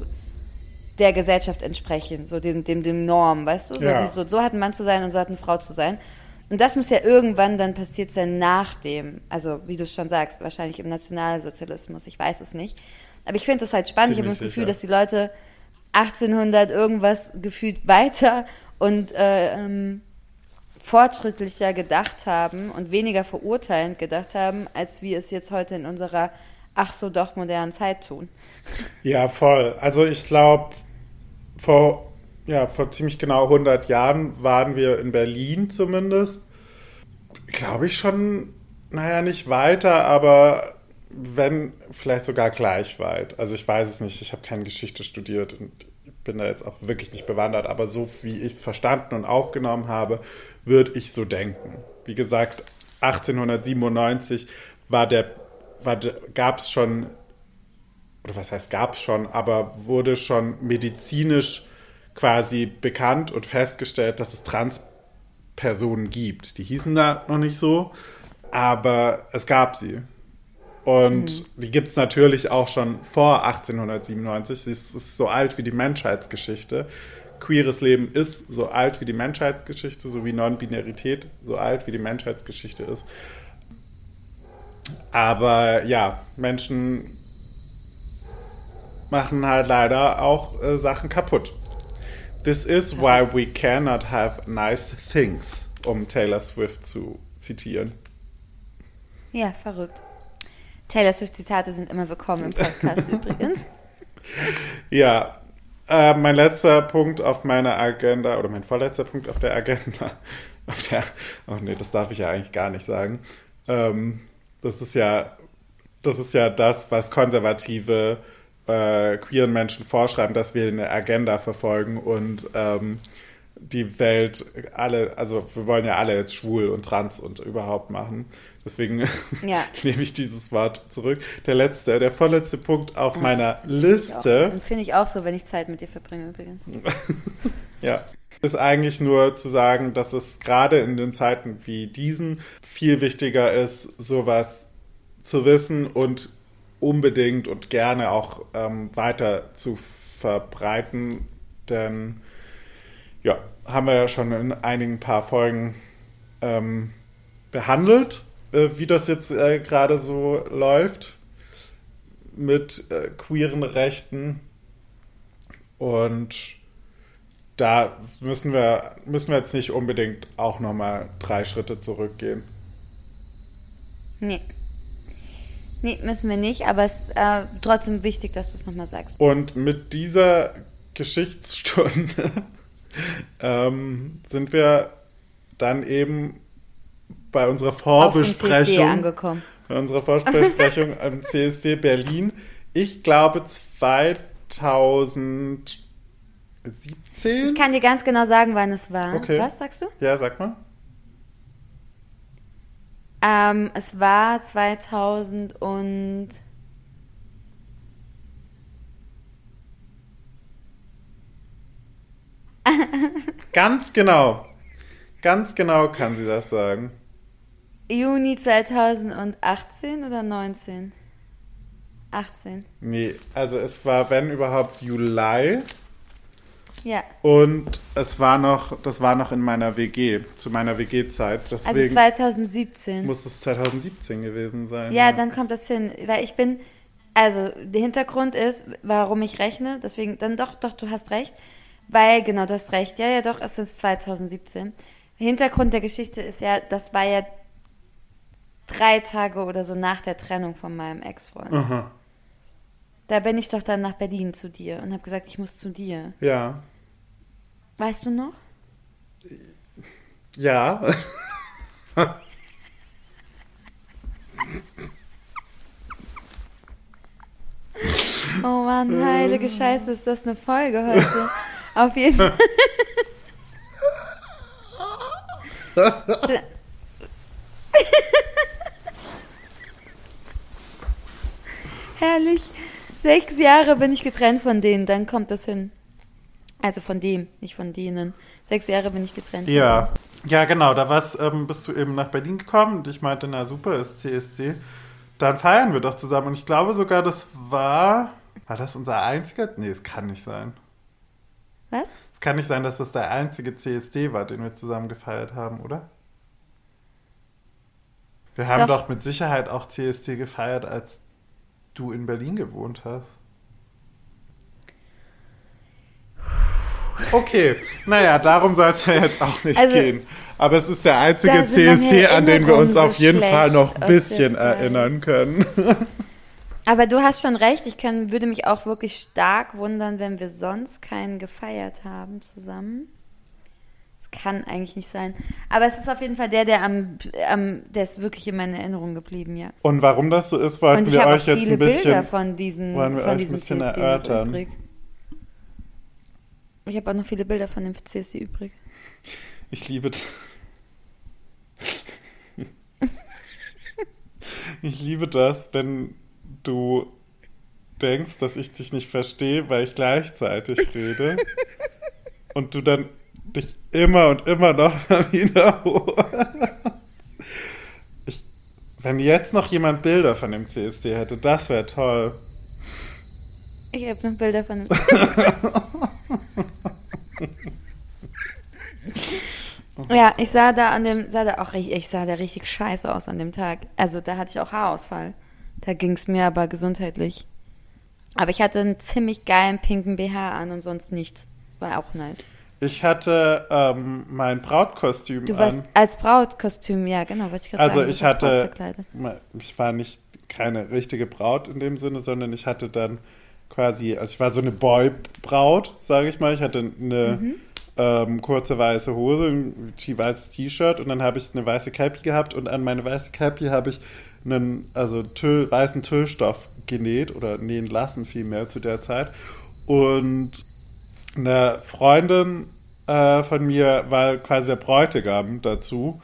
der Gesellschaft entsprechen, so dem, dem, dem Norm, weißt du? So,
Ja.
die- so, so hat ein Mann zu sein und so hat eine Frau zu sein. Und das muss ja irgendwann dann passiert sein nach dem, also wie du schon sagst, wahrscheinlich im Nationalsozialismus, ich weiß es nicht. Aber ich finde das halt spannend, ich habe
Ziemlich
das Gefühl,
sicher.
dass die Leute 1800 irgendwas gefühlt weiter und äh, ähm, fortschrittlicher gedacht haben und weniger verurteilend gedacht haben, als wir es jetzt heute in unserer ach so doch modernen Zeit tun.
Ja, voll. Also ich glaube, vor, ja, vor ziemlich genau 100 Jahren waren wir in Berlin zumindest. Glaube ich schon, naja, nicht weiter, aber wenn, vielleicht sogar gleich weit. Also ich weiß es nicht, ich habe keine Geschichte studiert und bin da jetzt auch wirklich nicht bewandert, aber so wie ich es verstanden und aufgenommen habe, würde ich so denken. Wie gesagt, 1897 war der, war gab es schon oder was heißt gab es schon, aber wurde schon medizinisch quasi bekannt und festgestellt, dass es Transpersonen gibt. Die hießen da noch nicht so, aber es gab sie. Und die gibt es natürlich auch schon vor 1897. Sie ist, ist so alt wie die Menschheitsgeschichte. Queeres Leben ist so alt wie die Menschheitsgeschichte, so wie Non-Binarität so alt wie die Menschheitsgeschichte ist. Aber ja, Menschen machen halt leider auch äh, Sachen kaputt. This is why we cannot have nice things, um Taylor Swift zu zitieren.
Ja, verrückt. Taylor Swift-Zitate sind immer willkommen im Podcast übrigens.
Ja, äh, mein letzter Punkt auf meiner Agenda, oder mein vorletzter Punkt auf der Agenda, auf der, oh nee, das darf ich ja eigentlich gar nicht sagen. Ähm, das ist ja, das ist ja das, was konservative äh, queeren Menschen vorschreiben, dass wir eine Agenda verfolgen und ähm, die Welt alle, also wir wollen ja alle jetzt schwul und trans und überhaupt machen. Deswegen
Ja.
nehme ich dieses Wort zurück. Der letzte, der vorletzte Punkt auf meiner Liste.
Und finde ich auch so, wenn ich Zeit mit dir verbringe übrigens.
Ja. Ist eigentlich nur zu sagen, dass es gerade in den Zeiten wie diesen viel wichtiger ist, sowas zu wissen und unbedingt und gerne auch ähm, weiter zu verbreiten. Denn ja, haben wir ja schon in einigen paar Folgen ähm, behandelt, äh, wie das jetzt äh, gerade so läuft mit äh, queeren Rechten. Und da müssen wir, müssen wir jetzt nicht unbedingt auch nochmal drei Schritte zurückgehen.
Nee. Nee, müssen wir nicht, aber es ist äh, trotzdem wichtig, dass du es nochmal sagst.
Und mit dieser Geschichtsstunde ähm, sind wir dann eben bei unserer
Auf dem CSD
Vorbesprechung,
angekommen.
bei unserer Vorbesprechung am CSD Berlin. Ich glaube, zwei 2017.
Ich kann dir ganz genau sagen, wann es war.
Okay.
Was sagst du?
ja, sag mal.
Ähm, es war 2000 und...
Ganz genau. Ganz genau kann sie das sagen.
Juni 2018 oder 19? 18.
Nee, also es war, wenn überhaupt, Juli.
Ja.
Und es war noch, das war noch in meiner WG, zu meiner WG-Zeit.
Also
Deswegen
2017.
muss es 2017 gewesen sein.
Ja, dann kommt das hin. Weil ich bin, also der Hintergrund ist, warum ich rechne, deswegen, dann doch, doch, du hast recht. Weil, genau, du hast recht. Ja, ja, doch, es ist 2017. Hintergrund der Geschichte ist ja, das war ja drei Tage oder so nach der Trennung von meinem Ex-Freund.
Aha.
Da bin ich doch dann nach Berlin zu dir und habe gesagt, ich muss zu dir.
Ja.
Weißt du noch?
Ja.
Oh Mann, heilige Scheiße, ist das eine Folge heute? Auf jeden Fall. Herrlich. Sechs Jahre bin ich getrennt von denen, dann kommt das hin. Also von dem, nicht von denen. Sechs Jahre bin ich getrennt.
Ja. Ja, genau, da war's, ähm, bist du eben nach Berlin gekommen und ich meinte, na super, ist CSD. Dann feiern wir doch zusammen. Und ich glaube sogar, das war. War das unser einziger? Nee, es kann nicht sein.
Was?
Es kann nicht sein, dass das der einzige CSD war, den wir zusammen gefeiert haben, oder? Wir haben
Doch.
doch, mit Sicherheit auch CSD gefeiert, als du in Berlin gewohnt hast. Okay, naja, darum soll es ja jetzt auch nicht
Also,
gehen. Aber es ist der einzige CSD, an den wir uns
Erinnerungen
auf
so
jeden Fall noch ein bisschen erinnern können.
Aber du hast schon recht, ich kann, würde mich auch wirklich stark wundern, wenn wir sonst keinen gefeiert haben zusammen. Das kann eigentlich nicht sein. Aber es ist auf jeden Fall der, der am, am der ist wirklich in meiner Erinnerung geblieben, ja.
Und warum das so ist, wollten wir euch jetzt ein bisschen.
Bilder von diesen,
wollen wir
von
euch
diesem
ein bisschen erörtern.
übrig. Ich habe auch noch viele Bilder von dem CSD übrig.
Ich liebe. d- ich liebe das, wenn du denkst, dass ich dich nicht verstehe, weil ich gleichzeitig rede. und du dann dich immer und immer noch wiederholst. Ich, wenn jetzt noch jemand Bilder von dem CSD hätte, das wäre toll.
Ich habe noch Bilder von dem Ja, ich sah da an dem, sah da auch richtig, ich sah da richtig scheiße aus an dem Tag. Also da hatte ich auch Haarausfall. Da ging es mir aber gesundheitlich. Aber ich hatte einen ziemlich geilen pinken BH an und sonst nicht. War auch nice.
Ich hatte ähm, mein Brautkostüm
Du
an.
warst als Brautkostüm, ja, genau, wollte ich gerade
Also
sagen. du
ich hatte,
verkleidet.
ich war nicht keine richtige Braut in dem Sinne, sondern ich hatte dann quasi, also ich war so eine Boy-Braut, sage ich mal. Ich hatte eine
Mhm.
ähm, kurze weiße Hose, ein weißes T-Shirt und dann habe ich eine weiße Cappy gehabt und an meine weiße Cappy habe ich einen, also Tüll, weißen Tüllstoff genäht oder nähen lassen vielmehr zu der Zeit. Und eine Freundin äh, von mir war quasi der Bräutigam dazu.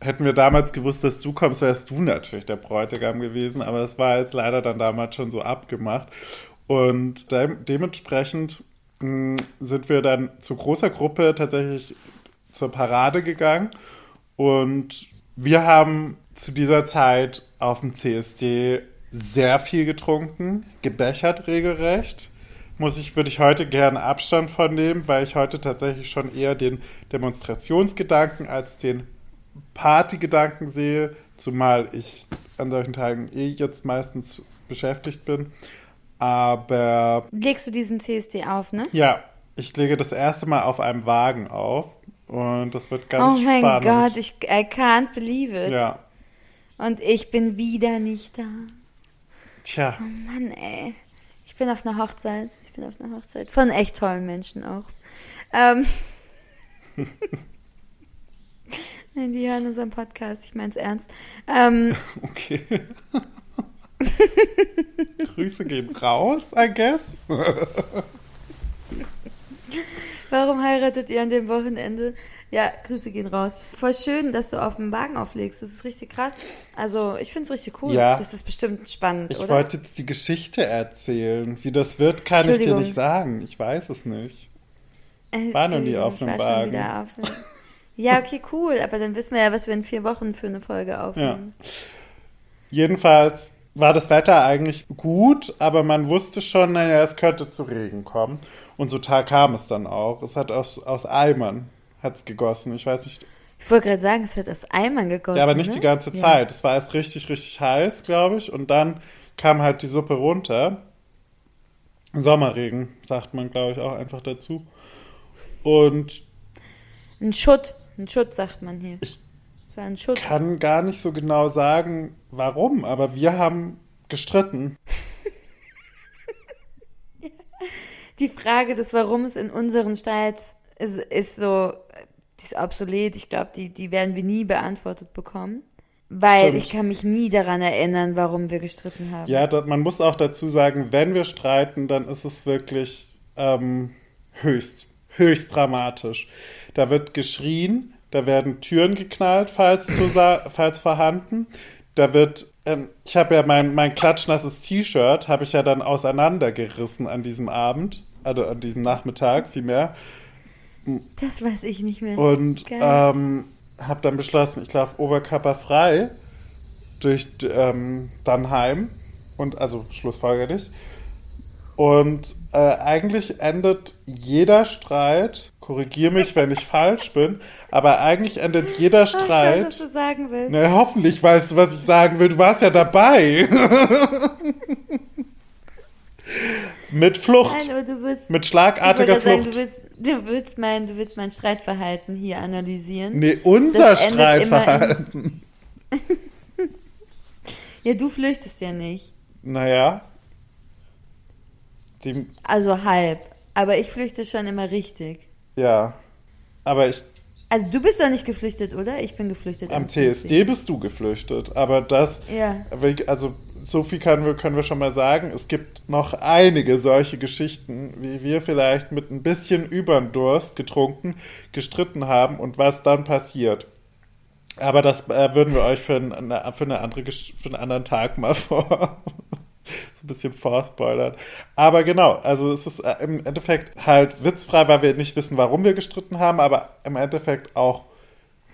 Hätten wir damals gewusst, dass du kommst, wärst du natürlich der Bräutigam gewesen, aber es war jetzt leider dann damals schon so abgemacht. Und de dementsprechend mh, sind wir dann zu großer Gruppe tatsächlich zur Parade gegangen und wir haben zu dieser Zeit auf dem CSD sehr viel getrunken, gebechert regelrecht. Muss ich, würde ich heute gerne Abstand von nehmen, weil ich heute tatsächlich schon eher den Demonstrationsgedanken als den Partygedanken sehe, zumal ich an solchen Tagen eh jetzt meistens beschäftigt bin. Aber
Legst du diesen CSD auf, ne?
ja, ich lege das erste Mal auf einem Wagen auf und das wird ganz
oh mein
spannend.
Gott, ich I can't believe it.
ja,
Und ich bin wieder nicht da.
tja,
Mann, ey. Ich bin auf einer Hochzeit. Ich bin auf einer Hochzeit. Von echt tollen Menschen auch. Ähm. Nein, die hören unseren Podcast. Ich meine es ernst. Ähm,
okay. Grüße gehen raus, I guess.
Warum heiratet ihr an dem Wochenende? Ja, Grüße gehen raus. Voll schön, dass du auf dem Wagen auflegst. Das ist richtig krass. Also, ich finde es richtig cool.
Ja.
Das ist bestimmt spannend,
Ich
oder?
wollte jetzt die Geschichte erzählen. Wie das wird, kann ich dir nicht sagen. Ich weiß es nicht.
Äh,
war noch nie auf
ich
einem Wagen.
auf- Ja, okay, cool. Aber dann wissen wir ja, was wir in vier Wochen für eine Folge aufnehmen.
Jedenfalls war das Wetter eigentlich gut, aber man wusste schon, naja, es könnte zu Regen kommen. Und so Tag kam es dann auch. Es hat aus, aus Eimern hat's gegossen. Ich weiß nicht,
Ich wollte gerade sagen, es wird aus Eimern gegossen.
ja, aber nicht
ne?
die ganze
Ja.
Zeit. Es war erst richtig, richtig heiß, glaube ich. Und dann kam halt die Suppe runter. Sommerregen, sagt man, glaube ich, auch einfach dazu. Und
Ein Schutt. Ein Schutt, sagt man hier.
Ich
Ein Schutt.
kann gar nicht so genau sagen, warum, aber wir haben gestritten.
Die Frage des Warums in unseren Streits ist, ist so, die ist obsolet. Ich glaube, die, die werden wir nie beantwortet bekommen. Weil
Stimmt.
ich kann mich nie daran erinnern, warum wir gestritten haben.
Ja, da, man muss auch dazu sagen, wenn wir streiten, dann ist es wirklich ähm, höchst, höchst dramatisch. Da wird geschrien, da werden Türen geknallt, falls, zu falls vorhanden. Da wird, ähm, ich habe ja mein, mein klatschnasses T-Shirt, habe ich ja dann auseinandergerissen an diesem Abend, also an diesem Nachmittag vielmehr.
Das weiß ich nicht mehr.
Und ähm, habe dann beschlossen, ich laufe oberkörperfrei durch ähm, dann heim. Und also schlussfolgerlich. Und äh, eigentlich endet jeder Streit, korrigier mich, wenn ich falsch bin, aber eigentlich endet jeder
Oh, ich weiß, was
Streit.
du sagen willst.
Na, hoffentlich weißt du, was ich sagen will. Du warst ja dabei. Mit Flucht.
Nein, willst.
Mit
ich
schlagartiger
wollte sagen,
Flucht.
du willst, du willst mein, du willst mein Streitverhalten hier analysieren.
Nee, unser
Das
Streitverhalten.
Ja, du flüchtest ja nicht.
Naja. Die,
Also halb. Aber ich flüchte schon immer richtig.
ja. Aber ich,
Also du bist doch nicht geflüchtet, oder? Ich bin geflüchtet.
am CSD bist du geflüchtet. Aber das,
Ja.
also so viel können wir, können wir schon mal sagen. Es gibt noch einige solche Geschichten, wie wir vielleicht mit ein bisschen übern Durst getrunken, gestritten haben und was dann passiert. Aber das äh, würden wir euch für, ein, für, eine andere, für einen anderen Tag mal vor. So ein bisschen vorspoilern. Aber genau, also es ist äh, im Endeffekt halt witzfrei, weil wir nicht wissen, warum wir gestritten haben, aber im Endeffekt auch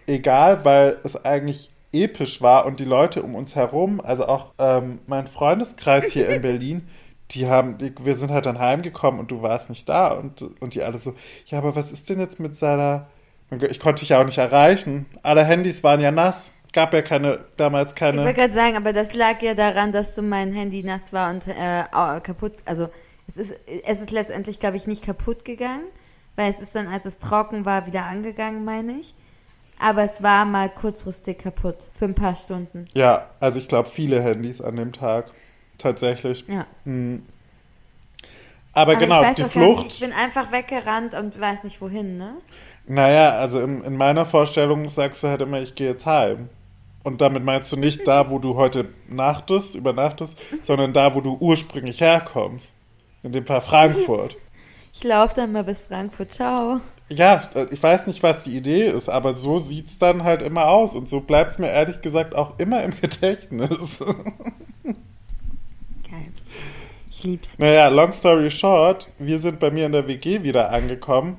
egal, weil es eigentlich episch war und die Leute um uns herum, also auch ähm, mein Freundeskreis hier in Berlin, die haben, die, wir sind halt dann heimgekommen und du warst nicht da und, und die alle so, ja, aber was ist denn jetzt mit Sarah? Ich konnte dich ja auch nicht erreichen. Alle Handys waren ja nass. Gab ja keine, damals
Ich wollte
keine.
gerade sagen, aber das lag ja daran, dass du mein Handy nass war und äh, kaputt. Also es ist, es ist letztendlich, glaube ich, nicht kaputt gegangen, weil es ist dann, als es trocken war, wieder angegangen, meine ich. Aber es war mal kurzfristig kaputt für ein paar Stunden.
Ja, also ich glaube viele Handys an dem Tag. Tatsächlich.
Ja.
Aber,
Aber
genau, die
gar nicht,
Flucht.
ich bin einfach weggerannt und weiß nicht wohin, ne?
Naja, also in, in meiner Vorstellung sagst du halt immer, ich gehe jetzt heim. Und damit meinst du nicht da, wo du heute nachtest, übernachtest, sondern da, wo du ursprünglich herkommst. In dem Fall Frankfurt.
Ich laufe dann mal bis Frankfurt. Ciao.
Ja, ich weiß nicht, was die Idee ist, aber so sieht's dann halt immer aus. Und so bleibt's mir ehrlich gesagt auch immer im Gedächtnis.
Geil. Ich lieb's.
Naja, long story short, wir sind bei mir in der WG wieder angekommen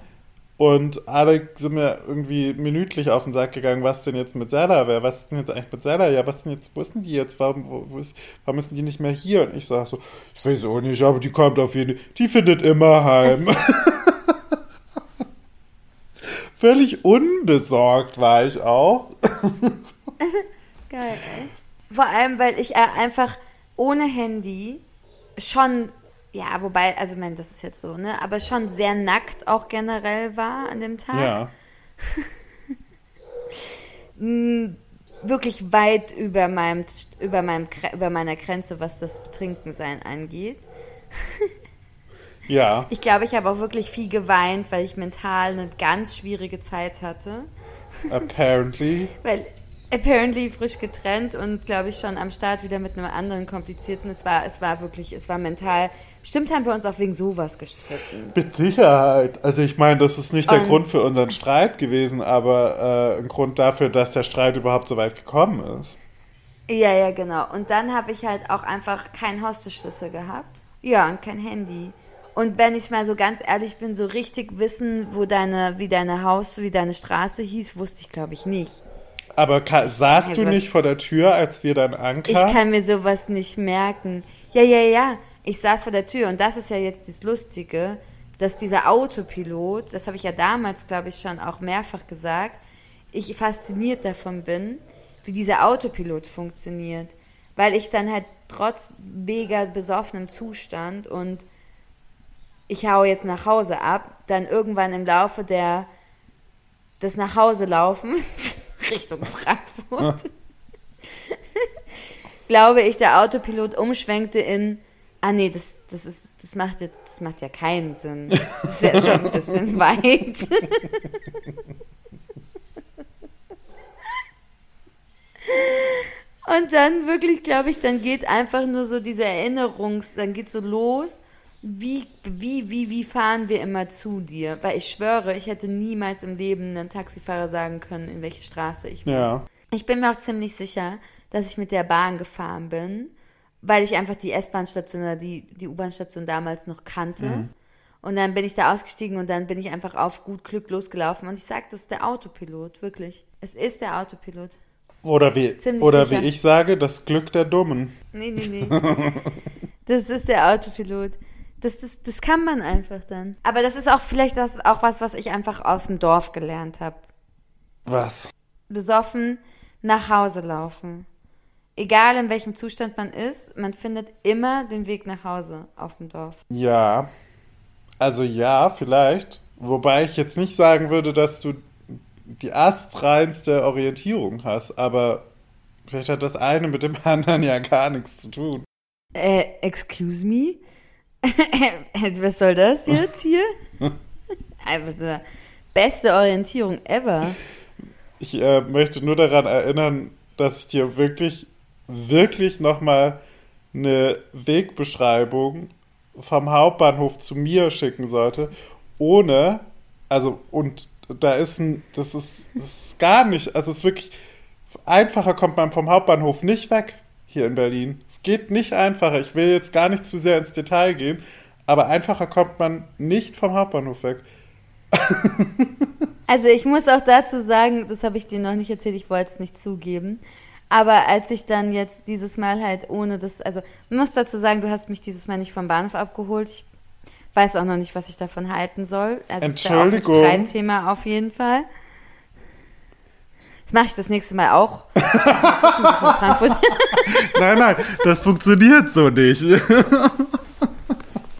und alle sind mir irgendwie minütlich auf den Sack gegangen, was denn jetzt mit Sarah wäre, was ist denn jetzt eigentlich mit Sarah? Ja, was denn jetzt, wo denn die jetzt? Warum, wo, wo ist, warum denn die nicht mehr hier? Und ich sag so, ich weiß auch nicht, aber die kommt auf jeden die findet immer heim. Völlig unbesorgt war ich auch.
Geil, ey. Vor allem, weil ich äh, einfach ohne Handy schon, ja, wobei, also, ich meine, das ist jetzt so, ne, aber schon sehr nackt auch generell war an dem Tag.
Ja.
Mm, Wirklich weit über meinem, über meinem, über meiner Grenze, was das Betrinkensein angeht.
Ja.
Ich glaube, ich habe auch wirklich viel geweint, weil ich mental eine ganz schwierige Zeit hatte.
Apparently.
Weil, apparently frisch getrennt und glaube ich schon am Start wieder mit einem anderen komplizierten. Es war, es war wirklich, es war mental. Stimmt, haben wir uns auch wegen sowas gestritten.
Mit Sicherheit. Also ich meine, das ist nicht der
Und-
Grund für unseren Streit gewesen, aber äh, ein Grund dafür, dass der Streit überhaupt so weit gekommen ist.
Ja, ja, genau. Und dann habe ich halt auch einfach keinen Haustürschlüssel gehabt. Ja, und kein Handy. Und wenn ich mal so ganz ehrlich bin, so richtig wissen, wo deine, wie deine Haus, wie deine Straße hieß, wusste ich, glaube ich, nicht.
Aber ka- saßt
Also
du nicht vor der Tür, als wir dann
Ich
ankamen?
kann mir sowas nicht merken. Ja, ja, ja. Ich saß vor der Tür und das ist ja jetzt das Lustige, dass dieser Autopilot, das habe ich ja damals, glaube ich, schon auch mehrfach gesagt, ich fasziniert davon bin, wie dieser Autopilot funktioniert. Weil ich dann halt trotz mega besoffenem Zustand und ich hau jetzt nach Hause ab, dann irgendwann im Laufe der des nach Hause laufens Richtung Frankfurt glaube ich, der Autopilot umschwenkte in, ah nee, das, das, ist, das, macht, ja, das macht ja keinen Sinn. Das ist ja schon ein bisschen weit. Und dann wirklich, glaube ich, dann geht einfach nur so diese Erinnerungs, dann geht so los, wie, wie, wie, wie fahren wir immer zu dir? Weil ich schwöre, ich hätte niemals im Leben einem Taxifahrer sagen können, in welche Straße ich muss.
Ja.
Ich bin mir auch ziemlich sicher, dass ich mit der Bahn gefahren bin, weil ich einfach die S-Bahn-Station oder die, die U-Bahn-Station damals noch kannte. Und dann bin ich da ausgestiegen und dann bin ich einfach auf gut Glück losgelaufen. Und ich sag, das ist der Autopilot, wirklich. Es ist der Autopilot.
Oder, wie,
Ziemlich
oder
sicher.
wie ich sage, das Glück der Dummen.
Nee, nee, nee. das ist der Autopilot. Das, das, das kann man einfach dann. Aber das ist auch vielleicht das auch was, was ich einfach aus dem Dorf gelernt habe.
Was?
besoffen nach Hause laufen. Egal in welchem Zustand man ist, man findet immer den Weg nach Hause auf dem Dorf.
Ja. Also ja, vielleicht. Wobei ich jetzt nicht sagen würde, dass du die astreinste Orientierung hast, aber vielleicht hat das eine mit dem anderen ja gar nichts zu tun.
Äh, excuse me? Was soll das jetzt hier? Einfach die beste Orientierung ever.
Ich äh, möchte nur daran erinnern, dass ich dir wirklich, wirklich nochmal eine Wegbeschreibung vom Hauptbahnhof zu mir schicken sollte, ohne, also, und da ist ein, das ist, das ist gar nicht, also es ist wirklich, einfacher kommt man vom Hauptbahnhof nicht weg hier in Berlin. Geht nicht einfacher. Ich will jetzt gar nicht zu sehr ins Detail gehen, aber einfacher kommt man nicht vom Hauptbahnhof weg.
Also ich muss auch dazu sagen, das habe ich dir noch nicht erzählt, ich wollte es nicht zugeben. Aber als ich dann jetzt dieses Mal halt ohne das, also man muss dazu sagen, du hast mich dieses Mal nicht vom Bahnhof abgeholt. Ich weiß auch noch nicht, was ich davon halten soll. Also es ist ja auch ein
Entschuldigung.
Streitthema auf jeden Fall. Das mache ich das nächste Mal auch. Frankfurt.
Nein, nein, das funktioniert so nicht.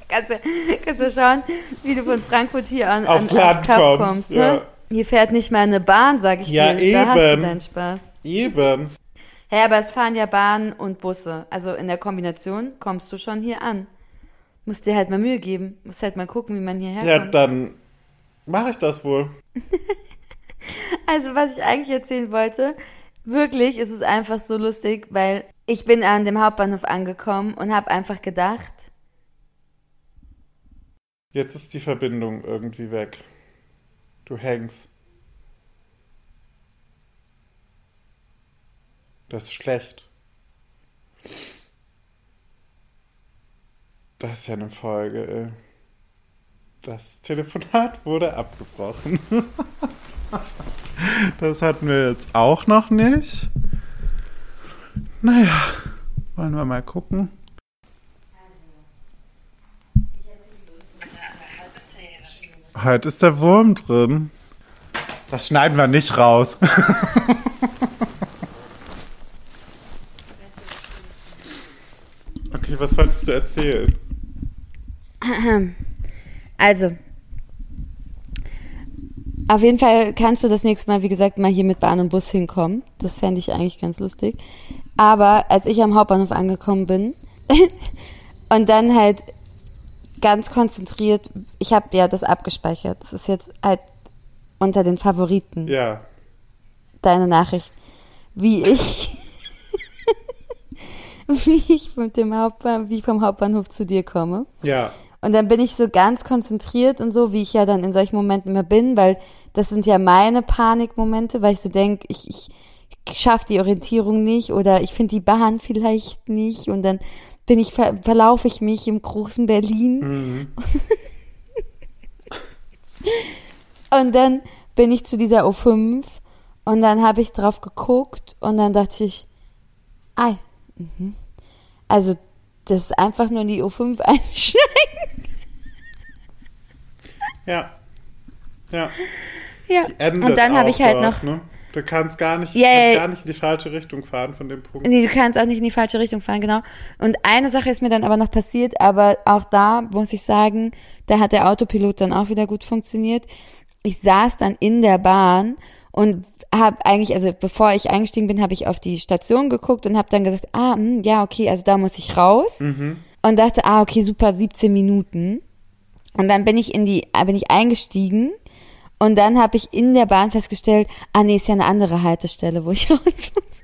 kannst, du, kannst du schauen, wie du von Frankfurt hier an,
Aufs
an,
Land kommst,
kommst.
ja.
Ne? Hier fährt nicht mal eine Bahn, sag ich
Ja,
dir. Da hast du
eben.
deinen Spaß.
Eben.
Hä, aber es fahren ja Bahnen und Busse. Also in der Kombination kommst du schon hier an. Musst dir halt mal Mühe geben. Musst halt mal gucken, wie man hierher
Ja,
kommt.
dann mache ich das wohl.
Also was ich eigentlich erzählen wollte, wirklich ist es einfach so lustig, weil ich bin an dem Hauptbahnhof angekommen und habe einfach gedacht,
Jetzt ist die Verbindung irgendwie weg. Du hängst. Das ist schlecht. Das ist ja eine Folge, ey. Das Telefonat wurde abgebrochen. Das hatten wir jetzt auch noch nicht. Naja, wollen wir mal gucken. Heute ist der Wurm drin. Das schneiden wir nicht raus. okay, was wolltest du erzählen?
also auf jeden Fall kannst du das nächste Mal, wie gesagt, mal hier mit Bahn und Bus hinkommen. Das fände ich eigentlich ganz lustig. Aber als ich am Hauptbahnhof angekommen bin und dann halt ganz konzentriert, ich habe ja das abgespeichert. Das ist jetzt halt unter den Favoriten
Ja.
deine Nachricht. wie ich, wie ich mit dem Hauptbahnhof, wie ich vom Hauptbahnhof zu dir komme.
Ja.
Und dann bin ich so ganz konzentriert und so, wie ich ja dann in solchen Momenten immer bin, weil das sind ja meine Panikmomente, weil ich so denke, ich, ich, schaffe die Orientierung nicht oder ich finde die Bahn vielleicht nicht und dann bin ich, ver verlaufe ich mich im großen Berlin.
Mhm.
Und dann bin ich zu dieser O5 und dann habe ich drauf geguckt und dann dachte ich, ah, mhm. also das ist einfach nur in die O5 einsteigen.
Ja. Ja.
Ja. Und dann habe ich halt
dort,
noch,
Ne? Du kannst gar nicht,
Ja,
kannst gar nicht in die falsche Richtung fahren von dem Punkt.
nee, du kannst auch nicht in die falsche Richtung fahren, genau. Und eine Sache ist mir dann aber noch passiert, aber auch da muss ich sagen, da hat der Autopilot dann auch wieder gut funktioniert. Ich saß dann in der Bahn und habe eigentlich, also bevor ich eingestiegen bin, habe ich auf die Station geguckt und habe dann gesagt, ah, hm, ja, okay, also da muss ich raus.
Mhm.
Und dachte, ah, okay, super, 17 Minuten. Und dann bin ich in die, äh, bin ich eingestiegen und dann habe ich in der Bahn festgestellt, ah nee, ist ja eine andere Haltestelle, wo ich raus muss.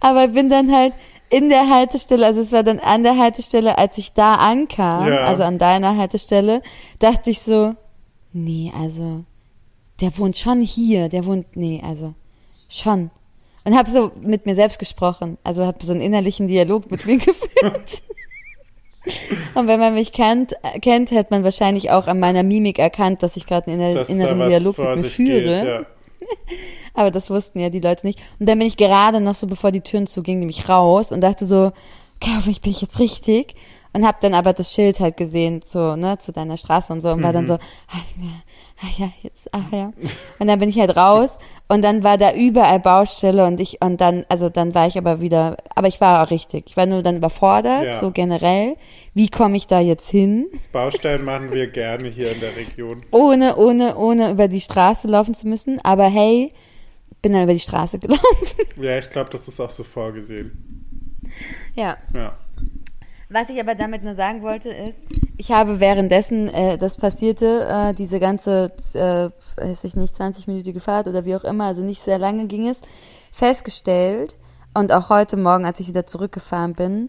Aber bin dann halt in der Haltestelle, also es war dann an der Haltestelle, als ich da ankam,
Ja.
also an deiner Haltestelle, dachte ich so, nee, also der wohnt schon hier, der wohnt, nee, also schon. Und habe so mit mir selbst gesprochen, also habe so einen innerlichen Dialog mit mir geführt. Und wenn man mich kennt, kennt, hätte man wahrscheinlich auch an meiner Mimik erkannt, dass ich gerade einen inner, inneren Dialog mit mir führe.
geht, ja.
Aber das wussten ja die Leute nicht. Und dann bin ich gerade noch so, bevor die Türen zugingen, nämlich raus und dachte so, okay, hoffentlich bin ich jetzt richtig. Und hab dann aber das Schild halt gesehen, so, ne, zu deiner Straße und so, und war dann so, ah ja, ah ja, jetzt, ah ja. Und dann bin ich halt raus und dann war da überall Baustelle und ich, und dann, also dann war ich aber wieder, aber ich war auch richtig. Ich war nur dann überfordert,
Ja.
so generell. Wie komme ich da jetzt hin?
Baustellen machen wir gerne hier in der Region.
Ohne, ohne, ohne über die Straße laufen zu müssen. Aber hey, bin dann über die Straße gelaufen.
Ja, ich glaube, das ist auch so vorgesehen.
Ja.
Ja.
Was ich aber damit nur sagen wollte ist, ich habe währenddessen äh, das passierte, äh, diese ganze, äh, weiß ich nicht, 20-minütige Fahrt oder wie auch immer, also nicht sehr lange ging es, festgestellt und auch heute Morgen, als ich wieder zurückgefahren bin,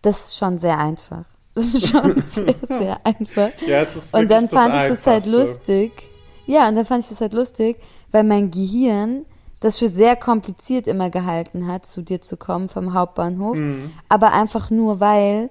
das ist schon sehr einfach. Das ist schon sehr, sehr einfach.
Ja, es ist
Und dann fand ich das halt lustig. Ja, und dann fand ich das halt lustig, weil mein Gehirn das für sehr kompliziert immer gehalten hat, zu dir zu kommen vom Hauptbahnhof.
Mhm.
Aber einfach nur, weil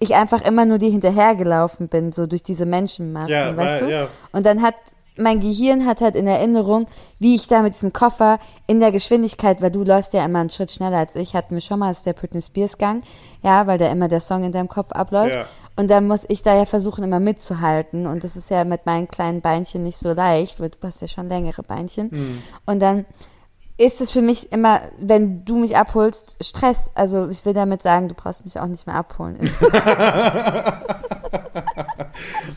ich einfach immer nur dir hinterhergelaufen bin, so durch diese Menschenmassen,
Ja,
weißt
weil-
du?
ja.
Und dann hat mein Gehirn hat halt in Erinnerung, wie ich da mit diesem Koffer in der Geschwindigkeit, weil du läufst ja immer einen Schritt schneller als ich, hatten wir schon mal, das ist der Britney Spears Gang, ja, weil da immer der Song in deinem Kopf abläuft.
Ja.
Und dann muss ich da ja versuchen, immer mitzuhalten. Und das ist ja mit meinen kleinen Beinchen nicht so leicht, weil du hast ja schon längere Beinchen.
Hm.
Und dann ist es für mich immer, wenn du mich abholst, Stress. Also ich will damit sagen, du brauchst mich auch nicht mehr abholen.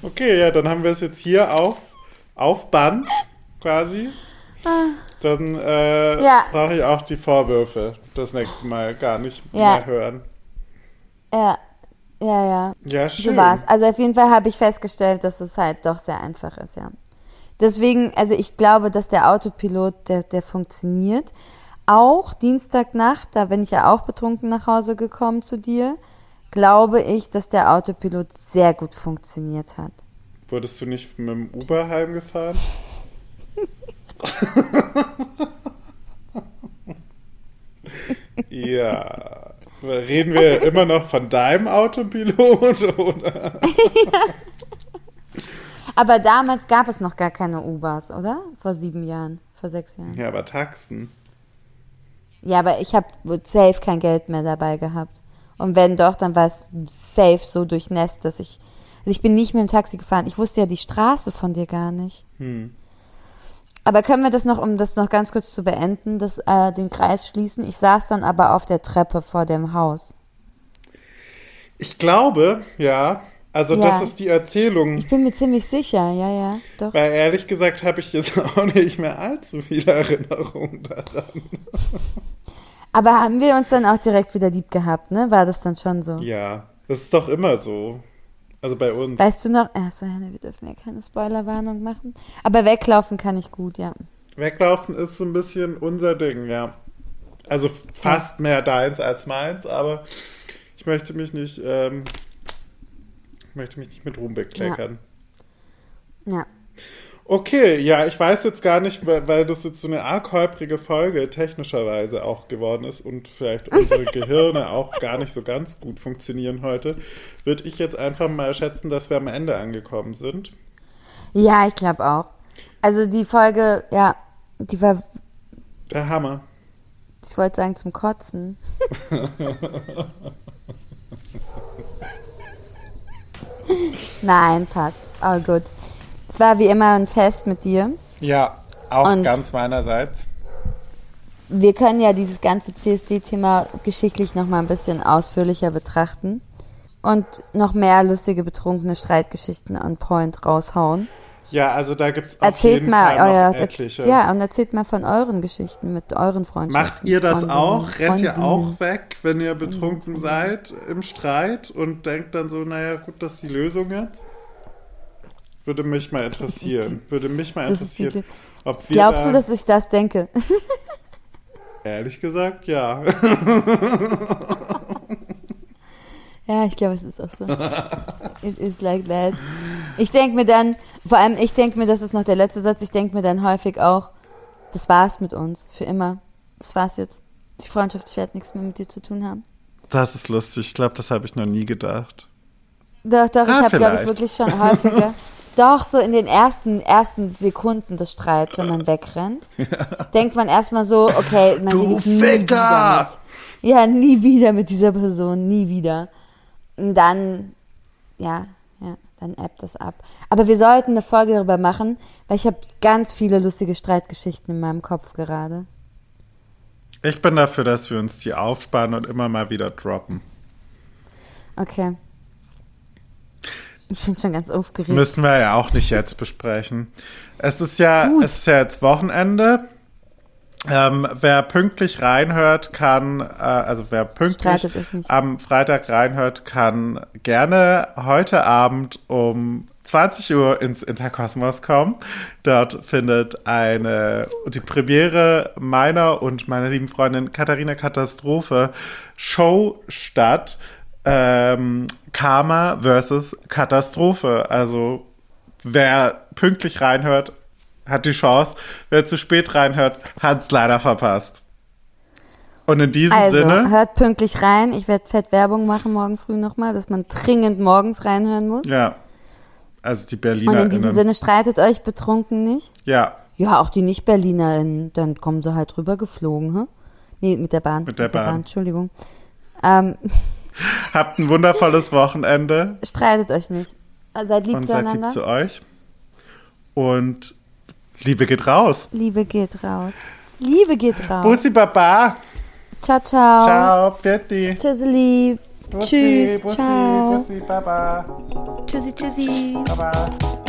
Okay, ja, dann haben wir es jetzt hier auf, auf Band quasi. Dann äh,
Ah. Ja.
brauche ich auch die Vorwürfe das nächste Mal gar nicht
Ja.
mehr hören.
ja, ja, ja.
Ja, schön.
So war's. Also auf jeden Fall habe ich festgestellt, dass es halt doch sehr einfach ist, ja. Deswegen, also ich glaube, dass der Autopilot, der, der funktioniert. Auch Dienstagnacht, da bin ich ja auch betrunken nach Hause gekommen zu dir, glaube ich, dass der Autopilot sehr gut funktioniert hat.
Wurdest du nicht mit dem Uber heimgefahren? ja. Reden wir immer noch von deinem Autopilot, oder?
Aber damals gab es noch gar keine Ubers, oder? Vor sieben Jahren, vor sechs Jahren.
Ja, aber Taxen.
Ja, aber ich habe safe kein Geld mehr dabei gehabt. Und wenn doch, dann war es safe so durchnässt, dass ich. Also ich bin nicht mit dem Taxi gefahren. Ich wusste ja die Straße von dir gar nicht.
Hm.
Aber können wir das noch, um das noch ganz kurz zu beenden, das, äh, den Kreis schließen? Ich saß dann aber auf der Treppe vor dem Haus.
Ich glaube, ja. Also
Ja.
das ist die Erzählung.
Ich bin mir ziemlich sicher, ja, ja, doch.
Weil ehrlich gesagt habe ich jetzt auch nicht mehr allzu viele Erinnerungen daran.
Aber haben wir uns dann auch direkt wieder lieb gehabt, ne? War das dann schon so?
Ja, das ist doch immer so. Also bei uns.
Weißt du noch? Ne, wir dürfen ja keine Spoilerwarnung machen. Aber weglaufen kann ich gut, ja.
Weglaufen ist so ein bisschen unser Ding, ja. Also fast mehr deins als meins, aber ich möchte mich nicht, ähm, möchte mich nicht mit Ruhm bekleckern.
Ja.
Okay, ja, ich weiß jetzt gar nicht, weil, weil das jetzt so eine arg holprige Folge technischerweise auch geworden ist und vielleicht unsere Gehirne auch gar nicht so ganz gut funktionieren heute, würde ich jetzt einfach mal schätzen, dass wir am Ende angekommen sind.
Ja, ich glaube auch. Also die Folge, ja, die war,
Der Hammer.
ich wollte sagen, zum Kotzen. Nein, passt. All gut. Es war wie immer ein Fest mit dir.
Ja, auch
Und-
ganz meinerseits.
Wir können ja dieses ganze CSD-Thema geschichtlich noch mal ein bisschen ausführlicher betrachten und noch mehr lustige, betrunkene Streitgeschichten on point raushauen.
Ja, also da gibt es auf
Erzählt
jeden
mal
Fall
euer,
noch etliche.
ja, und erzählt mal von euren Geschichten mit euren Freundschaften.
Macht ihr das
Freundinnen,
auch? Rennt ihr auch weg, wenn ihr betrunken seid im Streit und denkt dann so, naja, gut, das ist die Lösung jetzt? Würde mich mal interessieren. Würde mich mal
die
interessieren, ob wir
Glaubst
da,
du, dass ich das denke?
Ehrlich gesagt, ja.
Ja, ich glaube, es ist auch so. It is like that. Ich denke mir dann, vor allem, ich denke mir, das ist noch der letzte Satz, ich denke mir dann häufig auch, das war's mit uns, für immer. Das war's jetzt. Die Freundschaft, ich werde nichts mehr mit dir zu tun haben.
Das ist lustig. Ich glaube, das habe ich noch nie gedacht.
Doch, doch, ich
Ah,
habe, glaube ich, wirklich schon häufiger. Doch, so in den ersten, ersten Sekunden des Streits, wenn man wegrennt, denkt man erstmal so, okay, man
Du
nie
Ficker!
wieder mit. Ja, nie wieder mit dieser Person, nie wieder. Und dann, ja, ja, dann ebbt das ab. Aber wir sollten eine Folge darüber machen, weil ich habe ganz viele lustige Streitgeschichten in meinem Kopf gerade.
Ich bin dafür, dass wir uns die aufsparen und immer mal wieder droppen.
Okay. Ich bin schon ganz aufgeregt.
Müssen wir ja auch nicht jetzt besprechen. Es ist ja,
Gut.
es ist ja jetzt Wochenende. Ähm, wer pünktlich reinhört, kann, äh, also wer pünktlich am Freitag reinhört, kann gerne heute Abend um 20 Uhr ins Interkosmos kommen. Dort findet eine die Premiere meiner und meiner lieben Freundin Katharina Katastrophe Show statt. Ähm, Karma versus Katastrophe. Also wer pünktlich reinhört, hat die Chance. Wer zu spät reinhört, hat es leider verpasst. Und in diesem
Also,
Sinne,
hört pünktlich rein. Ich werde fett Werbung machen morgen früh nochmal, dass man dringend morgens reinhören muss.
ja, also die
Und
Berliner.
in diesem Sinne streitet euch betrunken nicht.
ja,
Ja, auch die Nicht-Berlinerinnen, dann kommen sie halt rüber geflogen, hä? Nee, mit der Bahn.
Mit der Bahn.
Entschuldigung. Ähm,
habt ein wundervolles Wochenende
streitet euch nicht. Seid lieb
und seid
zueinander.
lieb zu euch. Und Liebe geht raus.
Liebe geht raus. Liebe geht raus.
Bussi Baba.
Ciao, ciao.
Ciao, Pitti.
Tschüsseli.
Bussi,
Tschüss,
Bussi,
ciao.
Bussi Baba.
Tschüssi, tschüssi.
Baba.